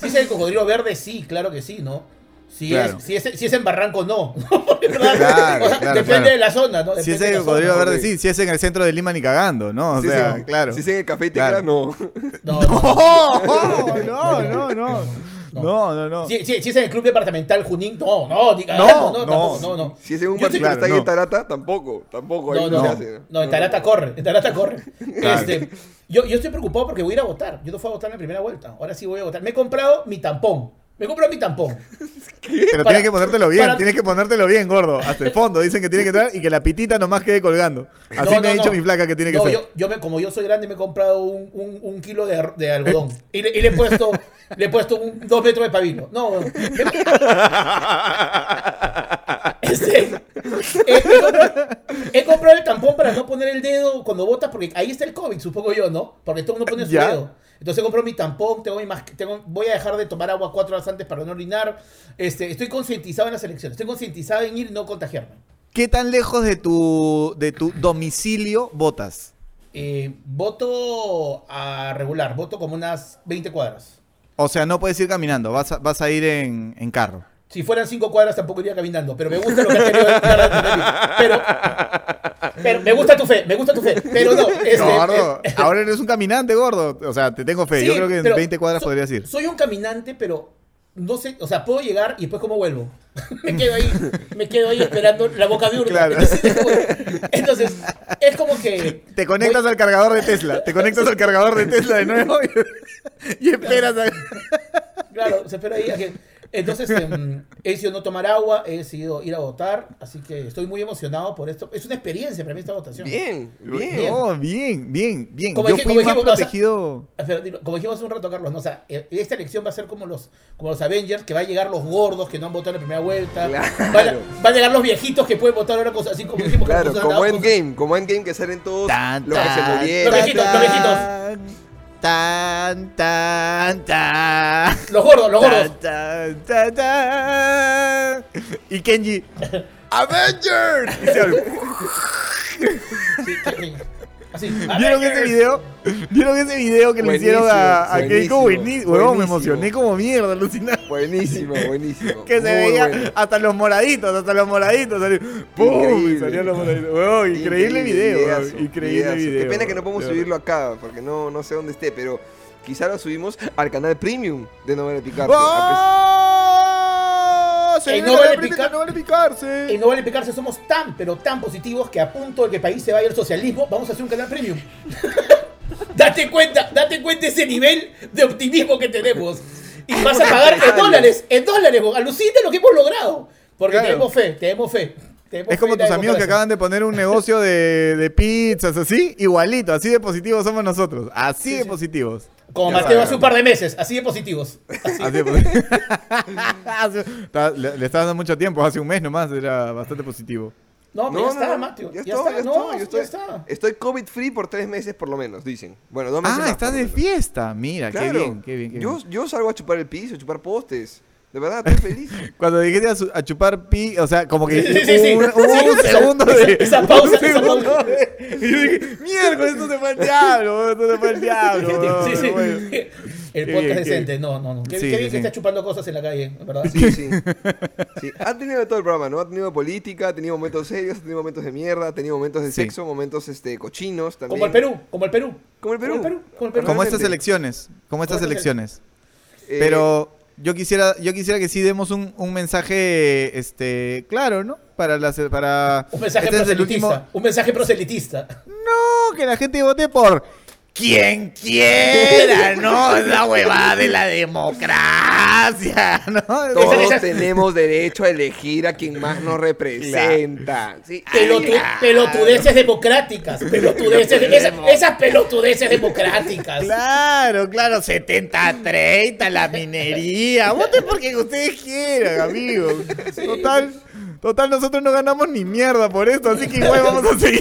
A: si es el cocodrilo verde, sí, claro que sí, ¿no? Si,
C: Claro.
A: es, si, es, si es en Barranco, no. ¿Verdad?
C: Claro,
A: o sea,
C: claro,
A: depende
C: claro.
A: de la zona, ¿no?
C: si es
A: de
C: el
A: la
C: cocodrilo
A: zona.
C: verde,
B: ok.
C: sí. Si es en el centro de Lima, ni cagando, ¿no? O
B: Si es
C: sea,
B: en-
C: claro.
B: Si es en el café y tecla,
C: Claro.
B: no.
A: No, no.
C: No, no, no, no. No, no, no.
A: Si, si- si es en el club departamental Junín, no, no, diga,
C: No,
A: no, no,
C: no.
A: tampoco, no, no.
B: Si es en un
A: estoy-
C: Claro,
B: está ahí
C: no.
B: en Tarata, tampoco. Tampoco.
A: No,
B: no,
A: no,
B: se
A: no,
B: hace.
A: no, en Tarata corre, en Tarata corre.
C: Claro.
A: Este, yo, yo estoy preocupado porque voy a ir a votar. Yo no fui a votar en la primera vuelta. Ahora sí voy a votar. Me he comprado mi tampón. Me he comprado mi tampón.
C: Pero
A: Para-
C: tienes que ponértelo bien,
A: para-
C: tienes que ponértelo bien, gordo. Hasta el fondo. Dicen que tiene que estar y que la pitita nomás quede colgando. Así
A: No,
C: me
A: no,
C: ha dicho
A: no.
C: mi flaca que tiene que
A: No,
C: ser.
A: Yo, yo me, como yo soy grande, me he comprado un, un, un kilo de, algodón. Y le, y le he puesto, le he puesto un, dos metros de pabilo. No, Este, he, he comprado, he comprado el tampón para no poner el dedo cuando botas, porque ahí está el COVID, supongo yo, ¿no? Porque todo el mundo pone su
C: Ya.
A: dedo. Entonces compro mi tampón, tengo mi tengo, voy a dejar de tomar agua cuatro horas antes para no orinar. Este, estoy concientizado en las elecciones, estoy concientizado en ir y no contagiarme.
C: ¿Qué tan lejos de tu, de tu domicilio votas?
A: Eh, voto a regular, voto como unas 20 cuadras.
C: O sea, no puedes ir caminando, vas a, vas a ir en, en carro.
A: Si fueran cinco cuadras tampoco iría caminando, pero me gusta lo que has querido. Pero, pero me gusta tu fe, me gusta tu fe, pero no. Este,
C: gordo,
A: eh,
C: ahora eres un caminante, gordo. O sea, te tengo fe.
A: sí,
C: Yo creo que en
A: pero
C: 20 cuadras
A: so-
C: podrías ir.
A: Soy un caminante, pero no sé, o sea, puedo llegar y después cómo vuelvo. me quedo ahí, me quedo ahí esperando la boca de
C: Claro.
A: Entonces, es como- entonces, es como que
C: Te conectas
A: voy-
C: al cargador de Tesla. Te conectas al cargador de Tesla de nuevo y, y esperas a...
A: Claro, se espera ahí a que. Entonces, em, he decidido no tomar agua, he decidido ir a votar, así que estoy muy emocionado por esto. Es una experiencia para mí esta votación.
B: Bien, bien.
A: Bien.
C: Oh, bien, bien, bien.
A: Como
C: Yo
A: dije-
C: fui
A: como
C: más
A: dijimos, o sea- como dijimos hace un rato, Carlos, ¿no? o sea, eh, esta elección va a ser como los, como los Avengers, que va a llegar los gordos que no han votado en la primera vuelta.
B: Claro.
A: Van, a, van a llegar los viejitos que pueden votar ahora, cosas así como dijimos. que
B: Claro, como Endgame, como Endgame que salen todos
C: Tan,
B: los que se murieron.
A: Los viejitos, los viejitos.
C: Tan, tan, tan.
A: Los gordos, los gordos.
C: Tan, tan, tan, tan. Y Kenji. Avengers. Y se
A: Así.
C: ¿Vieron ese video? ¿Vieron ese video que le hicieron a, a
B: Buenísimo,
C: Keiko? Buení-
B: buenísimo,
C: Huevón, me
B: buenísimo.
C: emocioné como mierda, alucinante.
B: Buenísimo, buenísimo.
C: Que se
B: Muy
C: veía
B: bueno.
C: hasta los moraditos, hasta los moraditos. salió- ¡Pum! Y
B: Increíble.
C: salían los moraditos. Huevón, increíble video.
B: videazo,
C: Increíble
B: videazo.
C: video.
B: Qué pena que no podemos subirlo acá, porque no, no sé dónde esté, pero quizá lo subimos al canal premium de No Vale Picarte.
C: ¡Oh! Se viene
A: no vale
C: primera,
A: picar-
C: no vale picarse.
A: Y no vale picarse, somos tan, pero tan positivos que a punto de que el país se vaya al socialismo, vamos a hacer un canal premium. date cuenta, date cuenta ese nivel de optimismo que tenemos. Y vas a pagar en dólares, en dólares, alucina lo que hemos logrado. Porque
C: Claro.
A: tenemos fe, tenemos fe.
C: Es como tus amigos que acaban de poner un negocio de, de pizzas así, igualito, así de positivos somos nosotros, así de
A: sí.
C: positivos.
A: Como
C: Ya
A: Mateo hace un par de meses, así de positivos. Así.
C: Así de posi- Hace- Está- le, le estás dando mucho tiempo, hace un mes nomás era bastante positivo.
A: No, pero ya está, Mateo. Ya,
B: estoy,
A: está,
B: ya
A: no,
B: estoy, yo
A: ya
B: estoy,
A: está.
B: estoy COVID free por tres meses por lo menos, dicen. Bueno, dos meses
C: Ah,
B: más,
C: estás
B: por
C: de
B: menos.
C: fiesta, mira,
B: Claro.
C: qué bien, qué bien, qué
B: yo,
C: bien.
B: yo salgo a chupar el piso, a chupar postes. De verdad, estoy feliz.
C: Cuando dijiste a, su- a chupar pi, o sea, como que
A: Sí, sí, sí,
C: un, segundo
A: esa-
C: de...
A: esa pausa,
C: un
A: esa
C: segundo
A: pausa.
C: de- y yo dije, miércoles, esto se fue al diablo, esto se fue al diablo.
A: Sí, sí.
C: bueno.
A: El podcast
C: bien,
A: decente, no, no, no. Qué,
C: Sí,
A: qué
C: sí,
A: bien
C: sí.
A: que está chupando cosas en la calle, ¿verdad?
B: Sí, sí. sí. Ha tenido de todo el programa, ¿no? Ha tenido política, ha tenido momentos serios, ha tenido momentos de mierda, ha tenido momentos de
C: Sí.
B: sexo, momentos este, cochinos también.
A: Como el Perú, como el Perú.
B: Como el Perú.
A: Como el Perú, como el Perú.
C: Como estas elecciones, como estas
A: Como estas
C: elecciones.
B: Eh,
C: Pero yo quisiera, yo quisiera que sí demos un, un mensaje, este, claro, ¿no? Para las, para.
A: Un mensaje
C: este es el
A: proselitista.
C: último.
A: Un mensaje proselitista.
C: No, que la gente vote por quien quiera, ¿no? La huevada de la democracia, ¿no?
B: Todos tenemos derecho a elegir a quien más nos representa. Sí.
A: Pelotu- pelotudeces democráticas. Pelotudeces, esas, esas pelotudeces democráticas.
C: Claro, claro, 70-30, la minería. Voten porque ustedes quieran, amigos. Total, total, nosotros no ganamos ni mierda por esto, así que igual vamos a seguir.